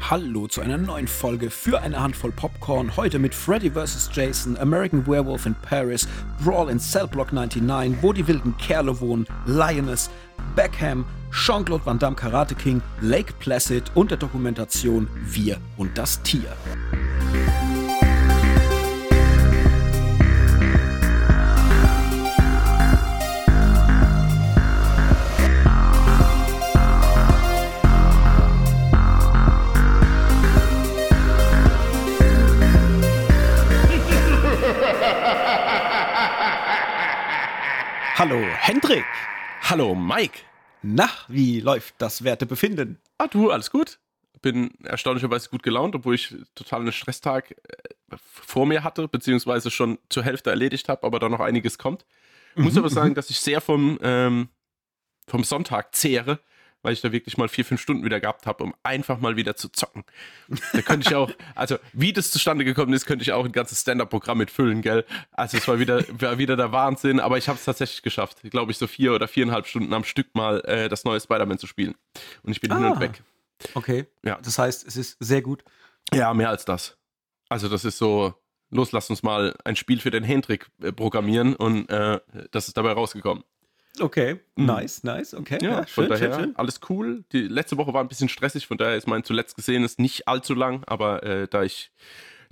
Hallo zu einer neuen Folge für eine Handvoll Popcorn. Heute mit Freddy vs. Jason, American Werewolf in Paris, Brawl in Cell Block 99, wo die wilden Kerle wohnen, Lioness, Beckham, Jean-Claude Van Damme Karate King, Lake Placid und der Dokumentation Wir und das Tier. Hallo Hendrik. Hallo Mike. Na, wie läuft das Wertebefinden? Ah, du, alles gut? Bin erstaunlicherweise gut gelaunt, obwohl ich total einen Stresstag äh, vor mir hatte, beziehungsweise schon zur Hälfte erledigt habe, aber da noch einiges kommt. Ich muss Mhm, aber sagen, dass ich sehr vom, ähm, vom Sonntag zehre, weil ich da wirklich mal vier, fünf Stunden wieder gehabt habe, um einfach mal wieder zu zocken. Da könnte ich auch, also wie das zustande gekommen ist, könnte ich auch ein ganzes Stand-Up-Programm mitfüllen, gell? Also es war wieder, war wieder der Wahnsinn, aber ich habe es tatsächlich geschafft, glaube ich, so vier oder viereinhalb Stunden am Stück mal äh, das neue Spider-Man zu spielen. Und ich bin hin Ah. und weg. Okay. Ja. Das heißt, es ist sehr gut. Ja, mehr als das. Also das ist so, los, lass uns mal ein Spiel für den Hendrik äh, programmieren und äh, das ist dabei rausgekommen. Okay. Mhm. Nice, nice. Okay. Ja, von daher alles cool. Die letzte Woche war ein bisschen stressig, von daher ist mein zuletzt gesehenes nicht allzu lang, aber äh, da ich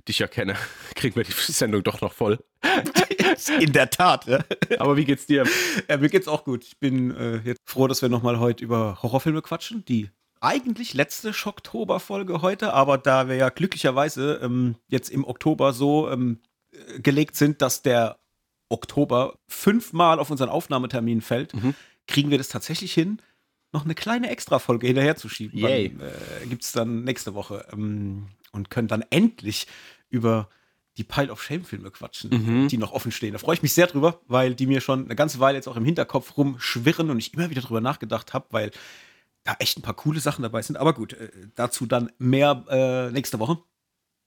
dich ja kenne, kriegen wir die Sendung doch noch voll. In der Tat. Ja. Aber wie geht's dir? Ja, mir geht's auch gut. Ich bin äh, jetzt froh, dass wir nochmal heute über Horrorfilme quatschen. Die eigentlich letzte Schocktober-Folge heute, aber da wir ja glücklicherweise ähm, jetzt im Oktober so ähm, äh, gelegt sind, dass der Oktober fünfmal auf unseren Aufnahmetermin fällt, Mhm. kriegen wir das tatsächlich hin, noch eine kleine Extra-Folge hinterherzuschieben. Yay. Dann, äh, gibt's dann nächste Woche ähm, und können dann endlich über die Pile of Shame-Filme quatschen, Mhm. die noch offen stehen. Da freue ich mich sehr drüber, weil die mir schon eine ganze Weile jetzt auch im Hinterkopf rumschwirren und ich immer wieder drüber nachgedacht habe, weil da echt ein paar coole Sachen dabei sind. Aber gut, äh, dazu dann mehr äh, nächste Woche.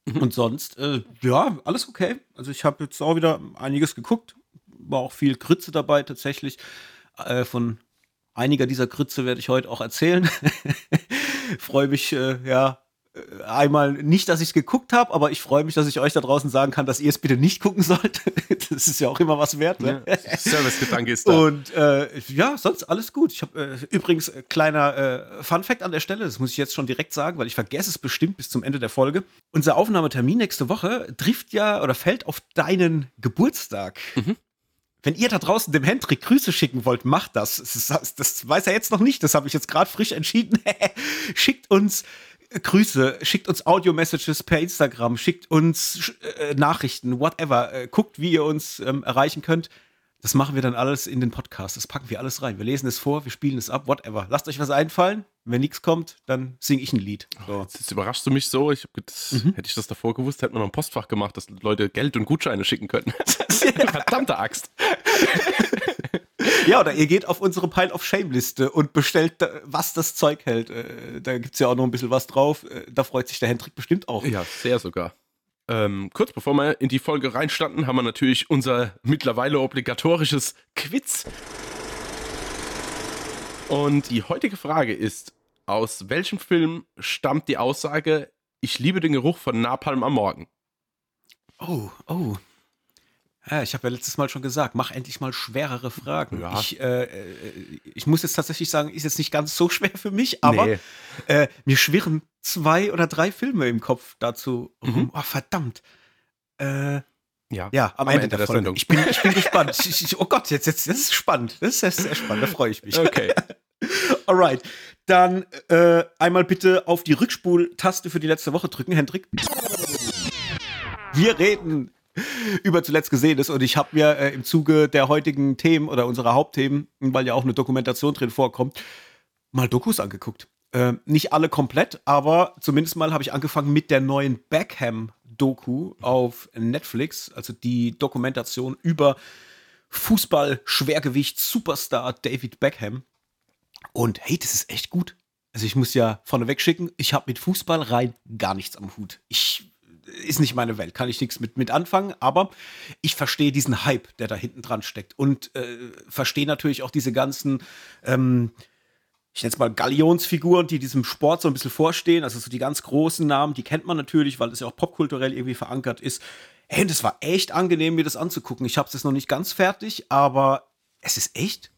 Mhm. Und sonst, äh, ja, alles okay. Also ich habe jetzt auch wieder einiges geguckt. War auch viel Grütze dabei tatsächlich. Äh, von einiger dieser Grütze werde ich heute auch erzählen. freue mich, äh, ja, einmal nicht, dass ich es geguckt habe, aber ich freue mich, dass ich euch da draußen sagen kann, dass ihr es bitte nicht gucken sollt. das ist ja auch immer was wert. Ne? Ja, Servicegedanke ist da. Und äh, ja, sonst alles gut. Ich habe äh, übrigens äh, kleiner äh, Fun Fact an der Stelle, das muss ich jetzt schon direkt sagen, weil ich vergesse es bestimmt bis zum Ende der Folge. Unser Aufnahmetermin nächste Woche trifft ja oder fällt auf deinen Geburtstag. Mhm. Wenn ihr da draußen dem Hendrik Grüße schicken wollt, macht das. Das, das weiß er jetzt noch nicht. Das habe ich jetzt gerade frisch entschieden. schickt uns äh, Grüße, schickt uns Audio-Messages per Instagram, schickt uns äh, Nachrichten, whatever. Äh, guckt, wie ihr uns ähm, erreichen könnt. Das machen wir dann alles in den Podcast. Das packen wir alles rein. Wir lesen es vor, wir spielen es ab, whatever. Lasst euch was einfallen. Wenn nichts kommt, dann singe ich ein Lied. So. Jetzt, jetzt überraschst du mich so. Ich hab, gedacht, Mhm. Hätte ich das davor gewusst, hätte man noch ein Postfach gemacht, dass Leute Geld und Gutscheine schicken können. Verdammte Axt. Ja, oder ihr geht auf unsere Pile of Shame-Liste und bestellt, was das Zeug hält. Äh, Da gibt es ja auch noch ein bisschen was drauf. Äh, Da freut sich der Hendrik bestimmt auch. Ja, sehr sogar. Ähm, kurz bevor wir in die Folge reinstanden, haben wir natürlich unser mittlerweile obligatorisches Quiz. Und die heutige Frage ist: Aus welchem Film stammt die Aussage, ich liebe den Geruch von Napalm am Morgen? Oh, oh. Ja, ich habe ja letztes Mal schon gesagt, mach endlich mal schwerere Fragen. Ja. Ich, äh, äh, ich muss jetzt tatsächlich sagen, ist jetzt nicht ganz so schwer für mich, aber Nee. äh, mir schwirren zwei oder drei Filme im Kopf dazu rum. Mhm. Oh, verdammt. Äh, Ja, ja, am, Ende, der, Folge. Sendung. Ich bin, ich bin gespannt. Ich, ich, oh Gott, jetzt, jetzt, das ist spannend. Das ist sehr, sehr spannend. Da freue ich mich. Okay. Alright. Dann äh, einmal bitte auf die Rückspultaste für die letzte Woche drücken, Hendrik. Wir reden über zuletzt Gesehenes und ich habe mir äh, im Zuge der heutigen Themen oder unserer Hauptthemen, weil ja auch eine Dokumentation drin vorkommt, mal Dokus angeguckt. Äh, nicht alle komplett, aber zumindest mal habe ich angefangen mit der neuen Beckham-Doku auf Netflix, also die Dokumentation über Fußball-Schwergewicht-Superstar David Beckham. Und hey, das ist echt gut. Also ich muss ja vorneweg schicken, ich habe mit Fußball rein gar nichts am Hut. Ich ist nicht meine Welt, kann ich nichts mit, mit anfangen, aber ich verstehe diesen Hype, der da hinten dran steckt und äh, verstehe natürlich auch diese ganzen, ähm, ich nenne es mal Galionsfiguren, die diesem Sport so ein bisschen vorstehen. Also so die ganz großen Namen, die kennt man natürlich, weil das ja auch popkulturell irgendwie verankert ist. Hey, und es war echt angenehm, mir das anzugucken. Ich habe es noch nicht ganz fertig, aber es ist echt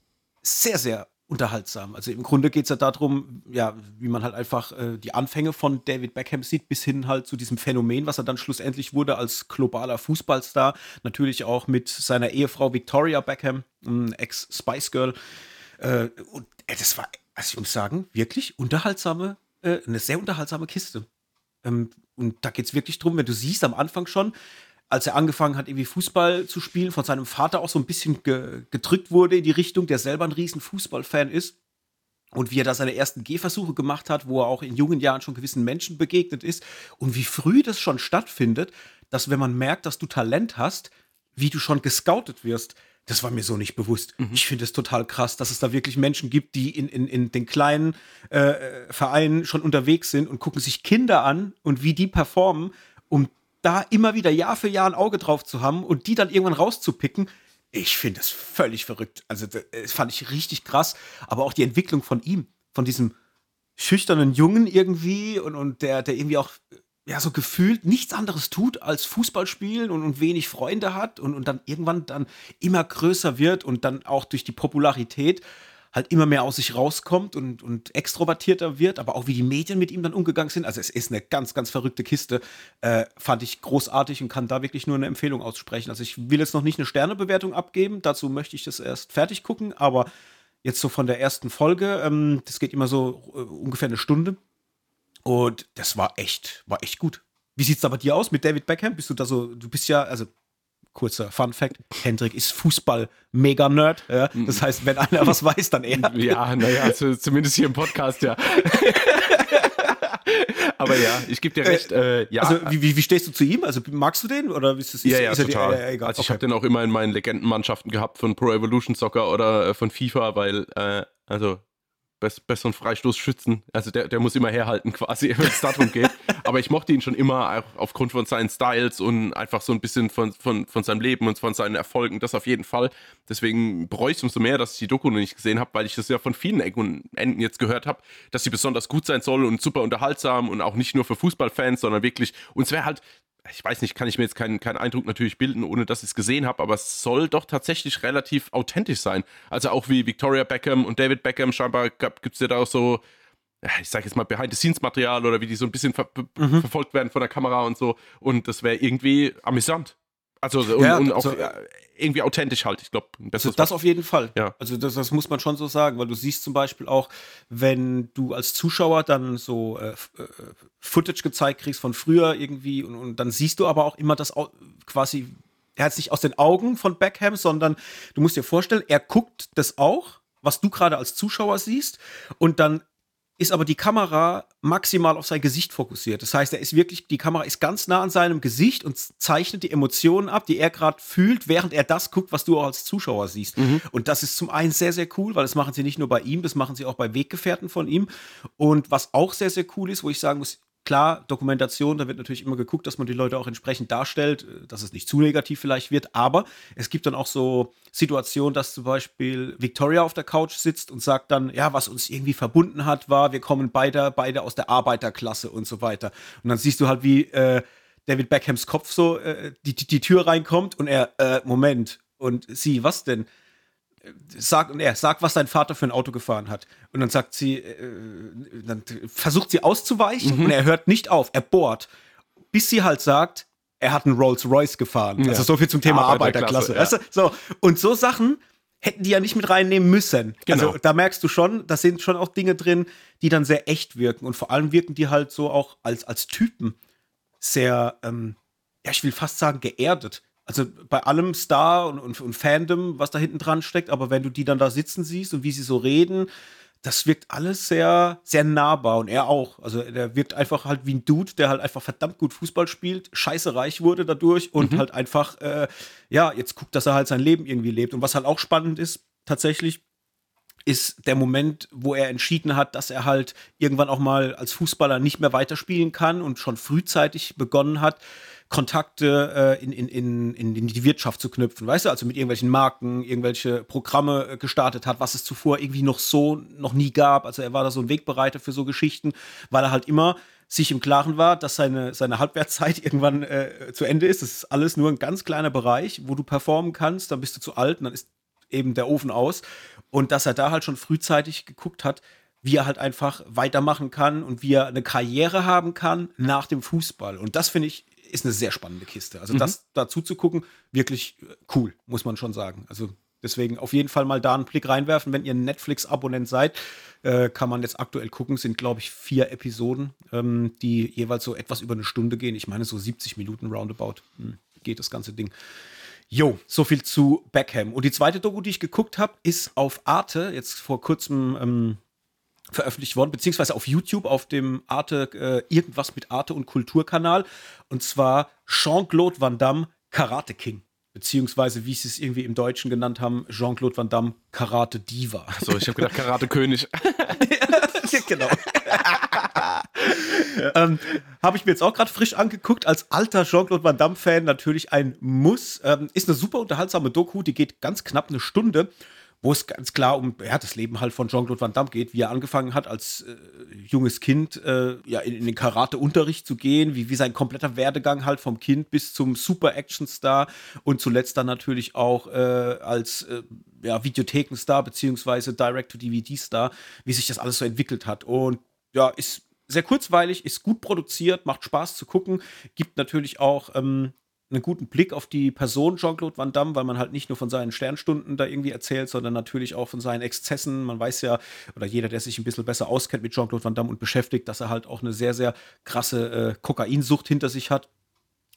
sehr, sehr unterhaltsam. Also im Grunde geht es ja darum, ja, wie man halt einfach äh, die Anfänge von David Beckham sieht, bis hin halt zu diesem Phänomen, was er dann schlussendlich wurde als globaler Fußballstar. Natürlich auch mit seiner Ehefrau Victoria Beckham, Ex-Spice Girl. Äh, und äh, das war, also ich muss sagen, wirklich unterhaltsame, äh, eine sehr unterhaltsame Kiste. Ähm, und da geht es wirklich drum, wenn du siehst am Anfang schon, als er angefangen hat, irgendwie Fußball zu spielen, von seinem Vater auch so ein bisschen ge gedrückt wurde in die Richtung, der selber ein riesen Fußballfan ist. Und wie er da seine ersten Gehversuche gemacht hat, wo er auch in jungen Jahren schon gewissen Menschen begegnet ist. Und wie früh das schon stattfindet, dass wenn man merkt, dass du Talent hast, wie du schon gescoutet wirst. Das war mir so nicht bewusst. Mhm. Ich finde es total krass, dass es da wirklich Menschen gibt, die in, in, in den kleinen äh, Vereinen schon unterwegs sind und gucken sich Kinder an und wie die performen, um da immer wieder Jahr für Jahr ein Auge drauf zu haben und die dann irgendwann rauszupicken, ich finde es völlig verrückt. Also, das fand ich richtig krass. Aber auch die Entwicklung von ihm, von diesem schüchternen Jungen irgendwie und, und der, der irgendwie auch ja, so gefühlt nichts anderes tut als Fußball spielen und, und wenig Freunde hat und, und dann irgendwann dann immer größer wird und dann auch durch die Popularität halt immer mehr aus sich rauskommt und, und extrovertierter wird, aber auch wie die Medien mit ihm dann umgegangen sind. Also es ist eine ganz, ganz verrückte Kiste. Äh, fand ich großartig und kann da wirklich nur eine Empfehlung aussprechen. Also ich will jetzt noch nicht eine Sternebewertung abgeben, dazu möchte ich das erst fertig gucken, aber jetzt so von der ersten Folge, ähm, das geht immer so äh, ungefähr eine Stunde. Und das war echt, war echt gut. Wie sieht es da bei dir aus mit David Beckham? Bist du da so, du bist ja, also kurzer Fun Fact: Hendrik ist Fußball-Mega-Nerd. Ja? Das heißt, wenn einer was weiß, dann er. Ja, naja, also zumindest hier im Podcast, ja. Aber ja, ich gebe dir recht. Äh, ja. Also, wie, wie, stehst du zu ihm? Also, magst du den? Oder ist es, ist, ja, ja, ist total. Die, äh, egal. Also, ich okay. habe den auch immer in meinen Legendenmannschaften gehabt von Pro Evolution Soccer oder äh, von FIFA, weil, äh, also, besseren Freistoßschützen. Also der, der muss immer herhalten quasi, wenn es darum geht. Aber ich mochte ihn schon immer aufgrund von seinen Styles und einfach so ein bisschen von, von, von seinem Leben und von seinen Erfolgen. Das auf jeden Fall. Deswegen bereue ich es umso mehr, dass ich die Doku noch nicht gesehen habe, weil ich das ja von vielen Ecken und Enden jetzt gehört habe, dass sie besonders gut sein soll und super unterhaltsam und auch nicht nur für Fußballfans, sondern wirklich. Und es wäre halt ich weiß nicht, kann ich mir jetzt keinen, keinen Eindruck natürlich bilden, ohne dass ich es gesehen habe, aber es soll doch tatsächlich relativ authentisch sein. Also auch wie Victoria Beckham und David Beckham, scheinbar gibt es ja da auch so, ich sage jetzt mal Behind-the-Scenes-Material oder wie die so ein bisschen ver mhm. verfolgt werden von der Kamera und so. Und das wäre irgendwie amüsant. Also und, ja, und auch so, irgendwie authentisch halt, ich glaube. Das, also das auf jeden Fall. Ja. Also das, das, muss man schon so sagen, weil du siehst zum Beispiel auch, wenn du als Zuschauer dann so äh, äh, Footage gezeigt kriegst von früher irgendwie und, und dann siehst du aber auch immer das quasi, er hat es nicht aus den Augen von Beckham, sondern du musst dir vorstellen, er guckt das auch, was du gerade als Zuschauer siehst und dann ist aber die Kamera maximal auf sein Gesicht fokussiert. Das heißt, er ist wirklich, die Kamera ist ganz nah an seinem Gesicht und zeichnet die Emotionen ab, die er gerade fühlt, während er das guckt, was du auch als Zuschauer siehst. Mhm. Und das ist zum einen sehr, sehr cool, weil das machen sie nicht nur bei ihm, das machen sie auch bei Weggefährten von ihm. Und was auch sehr, sehr cool ist, wo ich sagen muss, Klar, Dokumentation, da wird natürlich immer geguckt, dass man die Leute auch entsprechend darstellt, äh, dass es nicht zu negativ vielleicht wird, aber es gibt dann auch so Situationen, dass zum Beispiel Victoria auf der Couch sitzt und sagt dann, ja, was uns irgendwie verbunden hat, war, wir kommen beide, beide aus der Arbeiterklasse und so weiter. Und dann siehst du halt, wie äh, David Beckhams Kopf so äh, die, die, die Tür reinkommt und er, äh, Moment, und sie, was denn? Sag, und er sagt, was dein Vater für ein Auto gefahren hat. Und dann sagt sie, äh, dann versucht sie auszuweichen mhm. und er hört nicht auf, er bohrt. Bis sie halt sagt, er hat einen Rolls Royce gefahren. Ja. Also so viel zum Thema Arbeiterklasse. Arbeiterklasse ja. weißt du? So. Und so Sachen hätten die ja nicht mit reinnehmen müssen. Genau. Also da merkst du schon, da sind schon auch Dinge drin, die dann sehr echt wirken. Und vor allem wirken die halt so auch als, als Typen sehr, ähm, ja, ich will fast sagen, geerdet also bei allem Star und, und, und, Fandom, was da hinten dran steckt, aber wenn du die dann da sitzen siehst und wie sie so reden, das wirkt alles sehr, sehr nahbar und er auch. Also der wirkt einfach halt wie ein Dude, der halt einfach verdammt gut Fußball spielt, scheiße reich wurde dadurch und mhm. halt einfach, äh, ja, jetzt guckt, dass er halt sein Leben irgendwie lebt. Und was halt auch spannend ist, tatsächlich, ist der Moment, wo er entschieden hat, dass er halt irgendwann auch mal als Fußballer nicht mehr weiterspielen kann und schon frühzeitig begonnen hat, Kontakte äh, in, in, in, in die Wirtschaft zu knüpfen, weißt du, also mit irgendwelchen Marken, irgendwelche Programme äh, gestartet hat, was es zuvor irgendwie noch so noch nie gab. Also er war da so ein Wegbereiter für so Geschichten, weil er halt immer sich im Klaren war, dass seine, seine Halbwertszeit irgendwann äh, zu Ende ist. Das ist alles nur ein ganz kleiner Bereich, wo du performen kannst, dann bist du zu alt und dann ist eben der Ofen aus. Und dass er da halt schon frühzeitig geguckt hat, wie er halt einfach weitermachen kann und wie er eine Karriere haben kann nach dem Fußball. Und das finde ich ist eine sehr spannende Kiste. Also mhm. das dazu zu gucken, wirklich äh, cool, muss man schon sagen. Also deswegen auf jeden Fall mal da einen Blick reinwerfen. Wenn ihr ein Netflix-Abonnent seid, äh, kann man jetzt aktuell gucken. Sind, glaube ich, vier Episoden, ähm, die jeweils so etwas über eine Stunde gehen. Ich meine, so 70 Minuten roundabout hm, geht das ganze Ding. Jo, so viel zu Beckham. Und die zweite Doku, die ich geguckt habe, ist auf Arte, jetzt vor kurzem ähm, veröffentlicht worden, beziehungsweise auf YouTube, auf dem Arte, äh, irgendwas mit Arte und Kulturkanal. Und zwar Jean-Claude Van Damme, Karate King. Beziehungsweise, wie sie es irgendwie im Deutschen genannt haben, Jean-Claude Van Damme, Karate Diva. So, ich habe gedacht, Karate König. genau. ähm, Habe ich mir jetzt auch gerade frisch angeguckt, als alter Jean-Claude Van Damme-Fan natürlich ein Muss. Ähm, ist eine super unterhaltsame Doku, die geht ganz knapp eine Stunde wo es ganz klar um ja, das Leben halt von Jean-Claude Van Damme geht, wie er angefangen hat, als äh, junges Kind äh, ja, in, in den Karate-Unterricht zu gehen, wie, wie sein kompletter Werdegang halt vom Kind bis zum Super-Action-Star und zuletzt dann natürlich auch äh, als äh, ja, Videothekenstar beziehungsweise Direct-to-DVD-Star, wie sich das alles so entwickelt hat. Und ja, ist sehr kurzweilig, ist gut produziert, macht Spaß zu gucken, gibt natürlich auch ähm, einen guten Blick auf die Person Jean-Claude Van Damme, weil man halt nicht nur von seinen Sternstunden da irgendwie erzählt, sondern natürlich auch von seinen Exzessen. Man weiß ja, oder jeder, der sich ein bisschen besser auskennt mit Jean-Claude Van Damme und beschäftigt, dass er halt auch eine sehr, sehr krasse äh, Kokainsucht hinter sich hat.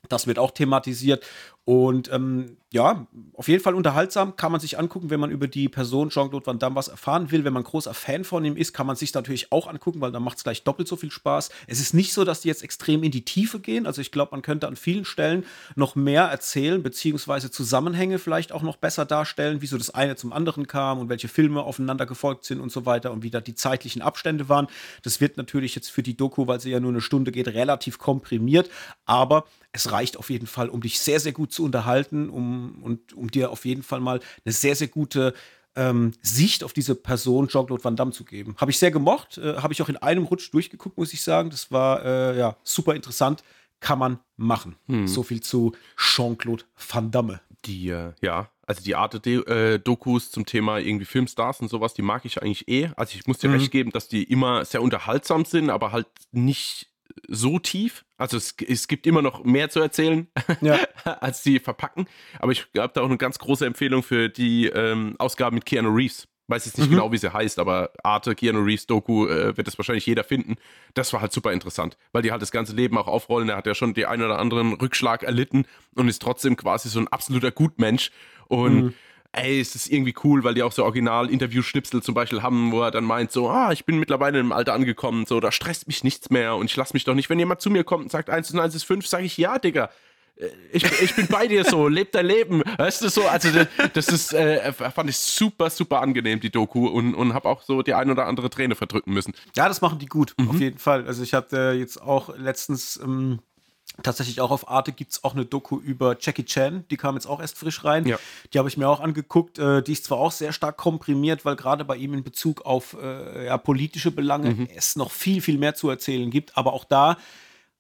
Das wird auch thematisiert. Und ähm, ja, auf jeden Fall unterhaltsam, kann man sich angucken, wenn man über die Person Jean-Claude Van Damme was erfahren will. Wenn man großer Fan von ihm ist, kann man sich natürlich auch angucken, weil dann macht es gleich doppelt so viel Spaß. Es ist nicht so, dass die jetzt extrem in die Tiefe gehen. Also ich glaube, man könnte an vielen Stellen noch mehr erzählen, beziehungsweise Zusammenhänge vielleicht auch noch besser darstellen, wieso das eine zum anderen kam und welche Filme aufeinander gefolgt sind und so weiter und wie da die zeitlichen Abstände waren. Das wird natürlich jetzt für die Doku, weil sie ja nur eine Stunde geht, relativ komprimiert, aber es reicht auf jeden Fall, um dich sehr, sehr gut zu unterhalten, um, und um dir auf jeden Fall mal eine sehr, sehr gute ähm, Sicht auf diese Person Jean-Claude Van Damme zu geben. Habe ich sehr gemocht, äh, habe ich auch in einem Rutsch durchgeguckt, muss ich sagen. Das war äh, ja super interessant. Kann man machen. Hm. So viel zu Jean-Claude Van Damme. Die, äh, ja, also die Art äh, Dokus zum Thema irgendwie Filmstars und sowas, die mag ich eigentlich eh. Also ich muss dir mhm. recht geben, dass die immer sehr unterhaltsam sind, aber halt nicht so tief. Also es, es gibt immer noch mehr zu erzählen, ja. als sie verpacken. Aber ich habe da auch eine ganz große Empfehlung für die ähm, Ausgabe mit Keanu Reeves. Weiß jetzt nicht mhm. genau, wie sie heißt, aber Arte, Keanu Reeves Doku äh, wird das wahrscheinlich jeder finden. Das war halt super interessant, weil die halt das ganze Leben auch aufrollen. Er hat ja schon den einen oder anderen Rückschlag erlitten und ist trotzdem quasi so ein absoluter Gutmensch. Und mhm ey, es ist irgendwie cool, weil die auch so Original-Interview-Schnipsel zum Beispiel haben, wo er dann meint, so, ah, ich bin mittlerweile im Alter angekommen, so, da stresst mich nichts mehr und ich lasse mich doch nicht, wenn jemand zu mir kommt und sagt 1 und 1 ist 5, sage ich, ja, Digga. Äh, ich, ich bin bei dir so, leb dein Leben. Weißt du so? Also, das ist, äh, fand ich super, super angenehm, die Doku, und, und habe auch so die ein oder andere Träne verdrücken müssen. Ja, das machen die gut, mhm. auf jeden Fall. Also, ich hatte jetzt auch letztens. Ähm Tatsächlich auch auf Arte gibt es auch eine Doku über Jackie Chan, die kam jetzt auch erst frisch rein. Ja. Die habe ich mir auch angeguckt. Äh, die ist zwar auch sehr stark komprimiert, weil gerade bei ihm in Bezug auf äh, ja, politische Belange mhm. es noch viel, viel mehr zu erzählen gibt. Aber auch da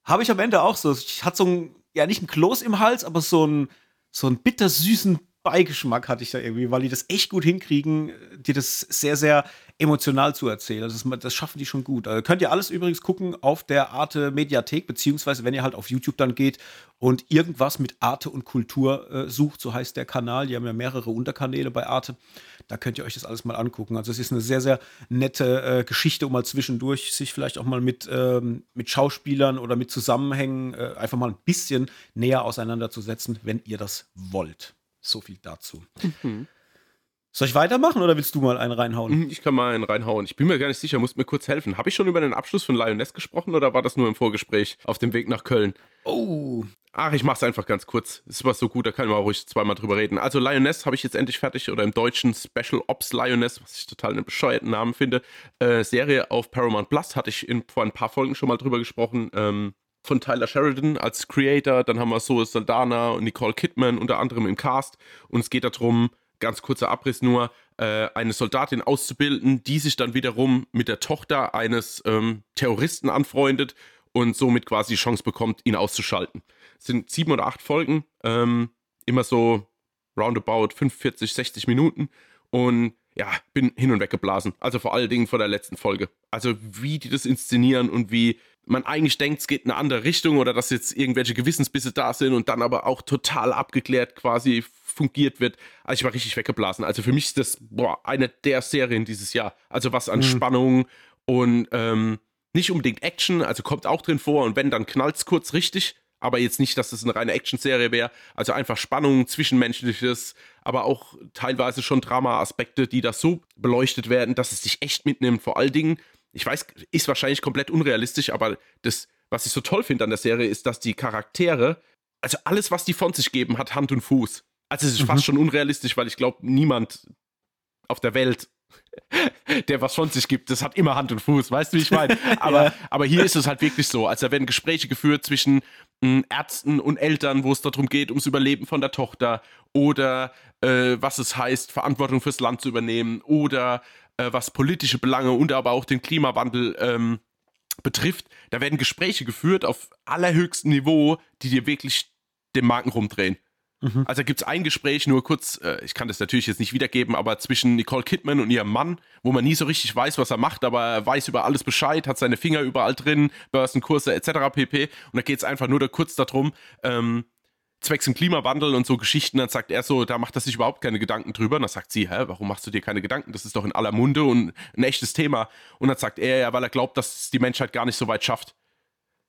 habe ich am Ende auch so, ich hatte so ein, ja nicht ein Kloß im Hals, aber so ein, so einen bittersüßen Beigeschmack hatte ich da irgendwie, weil die das echt gut hinkriegen, dir das sehr, sehr emotional zu erzählen. Das, das schaffen die schon gut. Also könnt ihr alles übrigens gucken auf der Arte Mediathek, beziehungsweise wenn ihr halt auf YouTube dann geht und irgendwas mit Arte und Kultur äh, sucht, so heißt der Kanal. Die haben ja mehrere Unterkanäle bei Arte. Da könnt ihr euch das alles mal angucken. Also es ist eine sehr, sehr nette äh, Geschichte, um mal zwischendurch sich vielleicht auch mal mit, ähm, mit Schauspielern oder mit Zusammenhängen äh, einfach mal ein bisschen näher auseinanderzusetzen, wenn ihr das wollt. So viel dazu. Mhm. Soll ich weitermachen oder willst du mal einen reinhauen? Mhm, ich kann mal einen reinhauen. Ich bin mir gar nicht sicher, musst mir kurz helfen. Habe ich schon über den Abschluss von Lioness gesprochen oder war das nur im Vorgespräch auf dem Weg nach Köln? Oh. Ach, ich mach's einfach ganz kurz. Es war so gut, da kann man ruhig zweimal drüber reden. Also Lioness habe ich jetzt endlich fertig oder im Deutschen Special Ops Lioness, was ich total einen bescheuerten Namen finde. Äh, Serie auf Paramount Plus hatte ich in, vor ein paar Folgen schon mal drüber gesprochen. Ähm, von Tyler Sheridan als Creator. Dann haben wir Zoe Saldana und Nicole Kidman unter anderem im Cast. Und es geht darum, ganz kurzer Abriss nur, äh, eine Soldatin auszubilden, die sich dann wiederum mit der Tochter eines ähm, Terroristen anfreundet und somit quasi die Chance bekommt, ihn auszuschalten. Es sind sieben oder acht Folgen, ähm, immer so roundabout 45, 60 Minuten und ja, bin hin und weg geblasen. Also vor allen Dingen vor der letzten Folge. Also wie die das inszenieren und wie man eigentlich denkt, es geht in eine andere Richtung oder dass jetzt irgendwelche Gewissensbisse da sind und dann aber auch total abgeklärt quasi fungiert wird. Also ich war richtig weggeblasen. Also für mich ist das boah, eine der Serien dieses Jahr. Also was an mhm. Spannung und ähm, nicht unbedingt Action, also kommt auch drin vor und wenn, dann knallt es kurz richtig. Aber jetzt nicht, dass das eine reine Action-Serie wäre. Also einfach Spannung, Zwischenmenschliches, aber auch teilweise schon Drama-Aspekte, die da so beleuchtet werden, dass es dich echt mitnimmt. Vor allen Dingen, ich weiß, ist wahrscheinlich komplett unrealistisch, aber das, was ich so toll finde an der Serie, ist, dass die Charaktere, also alles, was die von sich geben, hat Hand und Fuß. Also es ist mhm. fast schon unrealistisch, weil ich glaube, niemand auf der Welt, der was von sich gibt, das hat immer Hand und Fuß, weißt du, wie ich meine? Aber, ja. aber hier ist es halt wirklich so. Also da werden Gespräche geführt zwischen hm, Ärzten und Eltern, wo es darum geht, ums Überleben von der Tochter oder äh, was es heißt, Verantwortung fürs Land zu übernehmen oder äh, was politische Belange und aber auch den Klimawandel ähm, betrifft. Da werden Gespräche geführt auf allerhöchstem Niveau, die dir wirklich den Marken rumdrehen. Mhm. Also gibt es ein Gespräch, nur kurz, äh, ich kann das natürlich jetzt nicht wiedergeben, aber zwischen Nicole Kidman und ihrem Mann, wo man nie so richtig weiß, was er macht, aber er weiß über alles Bescheid, hat seine Finger überall drin, Börsenkurse etc. pp. Und da geht es einfach nur da kurz darum, ähm, zwecks dem Klimawandel und so Geschichten, dann sagt er so, da macht er sich überhaupt keine Gedanken drüber. Und dann sagt sie, hä, warum machst du dir keine Gedanken? Das ist doch in aller Munde und ein echtes Thema. Und dann sagt er ja, weil er glaubt, dass die Menschheit gar nicht so weit schafft.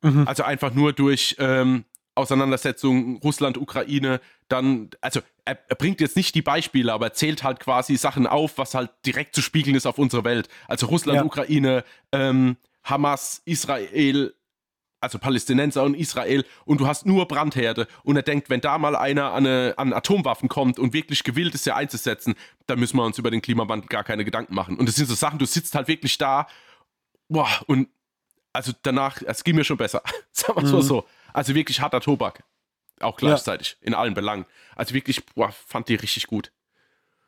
Mhm. Also einfach nur durch ähm, Auseinandersetzung Russland, Ukraine, dann, also er, er, bringt jetzt nicht die Beispiele, aber er zählt halt quasi Sachen auf, was halt direkt zu spiegeln ist auf unsere Welt. Also Russland, ja. Ukraine, ähm, Hamas, Israel, also Palästinenser und Israel und du hast nur Brandherde und er denkt, wenn da mal einer an, eine, an Atomwaffen kommt und wirklich gewillt ist, sie einzusetzen, dann müssen wir uns über den Klimawandel gar keine Gedanken machen. Und das sind so Sachen, du sitzt halt wirklich da, boah, und also danach, es ging mir schon besser. Sagen wir es mhm. so. Also wirklich harter Tobak. Auch gleichzeitig, ja. in allen Belangen. Also wirklich, boah, fand die richtig gut.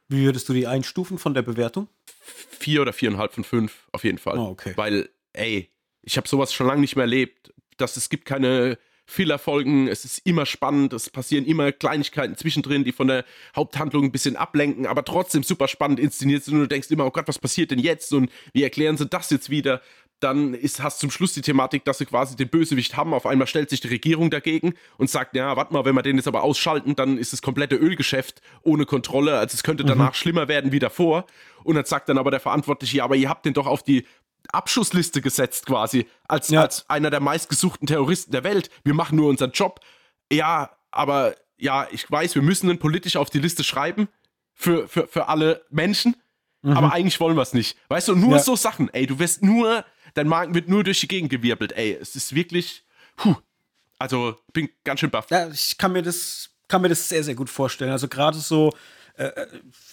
Wie würdest du die einstufen von der Bewertung? Vier oder viereinhalb von fünf, auf jeden Fall. Oh, okay. Weil, ey, ich habe sowas schon lange nicht mehr erlebt. Dass es gibt keine Fehlerfolgen, es ist immer spannend, es passieren immer Kleinigkeiten zwischendrin, die von der Haupthandlung ein bisschen ablenken, aber trotzdem super spannend inszeniert sind und du denkst immer, oh Gott, was passiert denn jetzt und wie erklären sie das jetzt wieder? dann ist, hast zum Schluss die Thematik, dass sie quasi den Bösewicht haben. Auf einmal stellt sich die Regierung dagegen und sagt, ja, warte mal, wenn wir den jetzt aber ausschalten, dann ist das komplette Ölgeschäft ohne Kontrolle. Also es könnte mhm. danach mhm. schlimmer werden wie davor. Und dann sagt dann aber der Verantwortliche, ja, aber ihr habt den doch auf die Abschussliste gesetzt quasi, als, ja. als einer der meistgesuchten Terroristen der Welt. Wir machen nur unseren Job. Ja, aber ja, ich weiß, wir müssen ihn politisch auf die Liste schreiben für, für, für alle Menschen. Mhm. Aber eigentlich wollen wir es nicht. Weißt du, nur ja. so Sachen, ey, du wirst nur dein Magen wird nur durch die Gegend gewirbelt. Ey, es ist wirklich, puh, also bin ganz schön baff. Ja, ich kann mir das, kann mir das sehr, sehr gut vorstellen. Also gerade so, äh, äh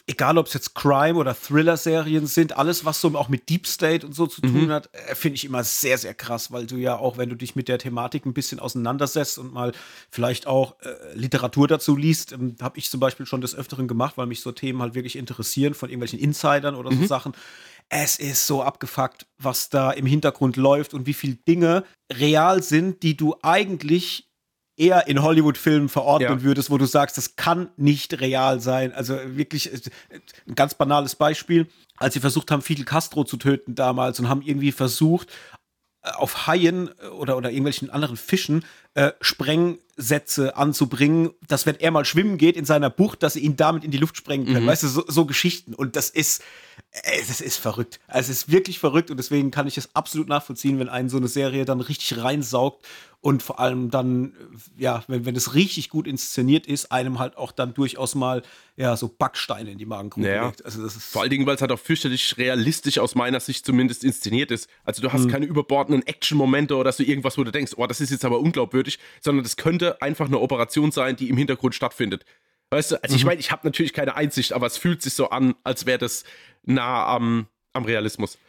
egal ob es jetzt Crime- oder Thriller-Serien sind, alles, was so auch mit Deep State und so zu tun mhm. hat, äh, finde ich immer sehr, sehr krass, weil du ja auch, wenn du dich mit der Thematik ein bisschen auseinandersetzt und mal vielleicht auch äh, Literatur dazu liest, ähm, habe ich zum Beispiel schon des Öfteren gemacht, weil mich so Themen halt wirklich interessieren von irgendwelchen Insidern oder mhm. so Sachen es ist so abgefuckt, was da im Hintergrund läuft und wie viele Dinge real sind, die du eigentlich eher in Hollywood-Filmen verordnen ja. würdest, wo du sagst, das kann nicht real sein. Also wirklich ein ganz banales Beispiel, als sie versucht haben, Fidel Castro zu töten damals und haben irgendwie versucht, äh, auf Haien äh, oder, oder irgendwelchen anderen Fischen äh, Sprengsätze anzubringen, dass wenn er mal schwimmen geht in seiner Bucht, dass sie ihn damit in die Luft sprengen können. Mhm. Weißt du, so, so Geschichten. Und das ist, es ist verrückt. Also es ist wirklich verrückt und deswegen kann ich es absolut nachvollziehen, wenn einen so eine Serie dann richtig reinsaugt und vor allem dann, ja, wenn, wenn es richtig gut inszeniert ist, einem halt auch dann durchaus mal, ja, so Backsteine in die Magengrube naja. legt. Also das ist Vor allen Dingen, weil es halt auch fürchterlich realistisch aus meiner Sicht zumindest inszeniert ist. Also du hast mhm. keine überbordenden Action-Momente oder so irgendwas, wo du denkst, oh, das ist jetzt aber unglaubwürdig, sondern das könnte einfach eine Operation sein, die im Hintergrund stattfindet. Weißt du, also mhm. ich meine, ich habe natürlich keine Einsicht, aber es fühlt sich so an, als wäre das nah am, am Realismus.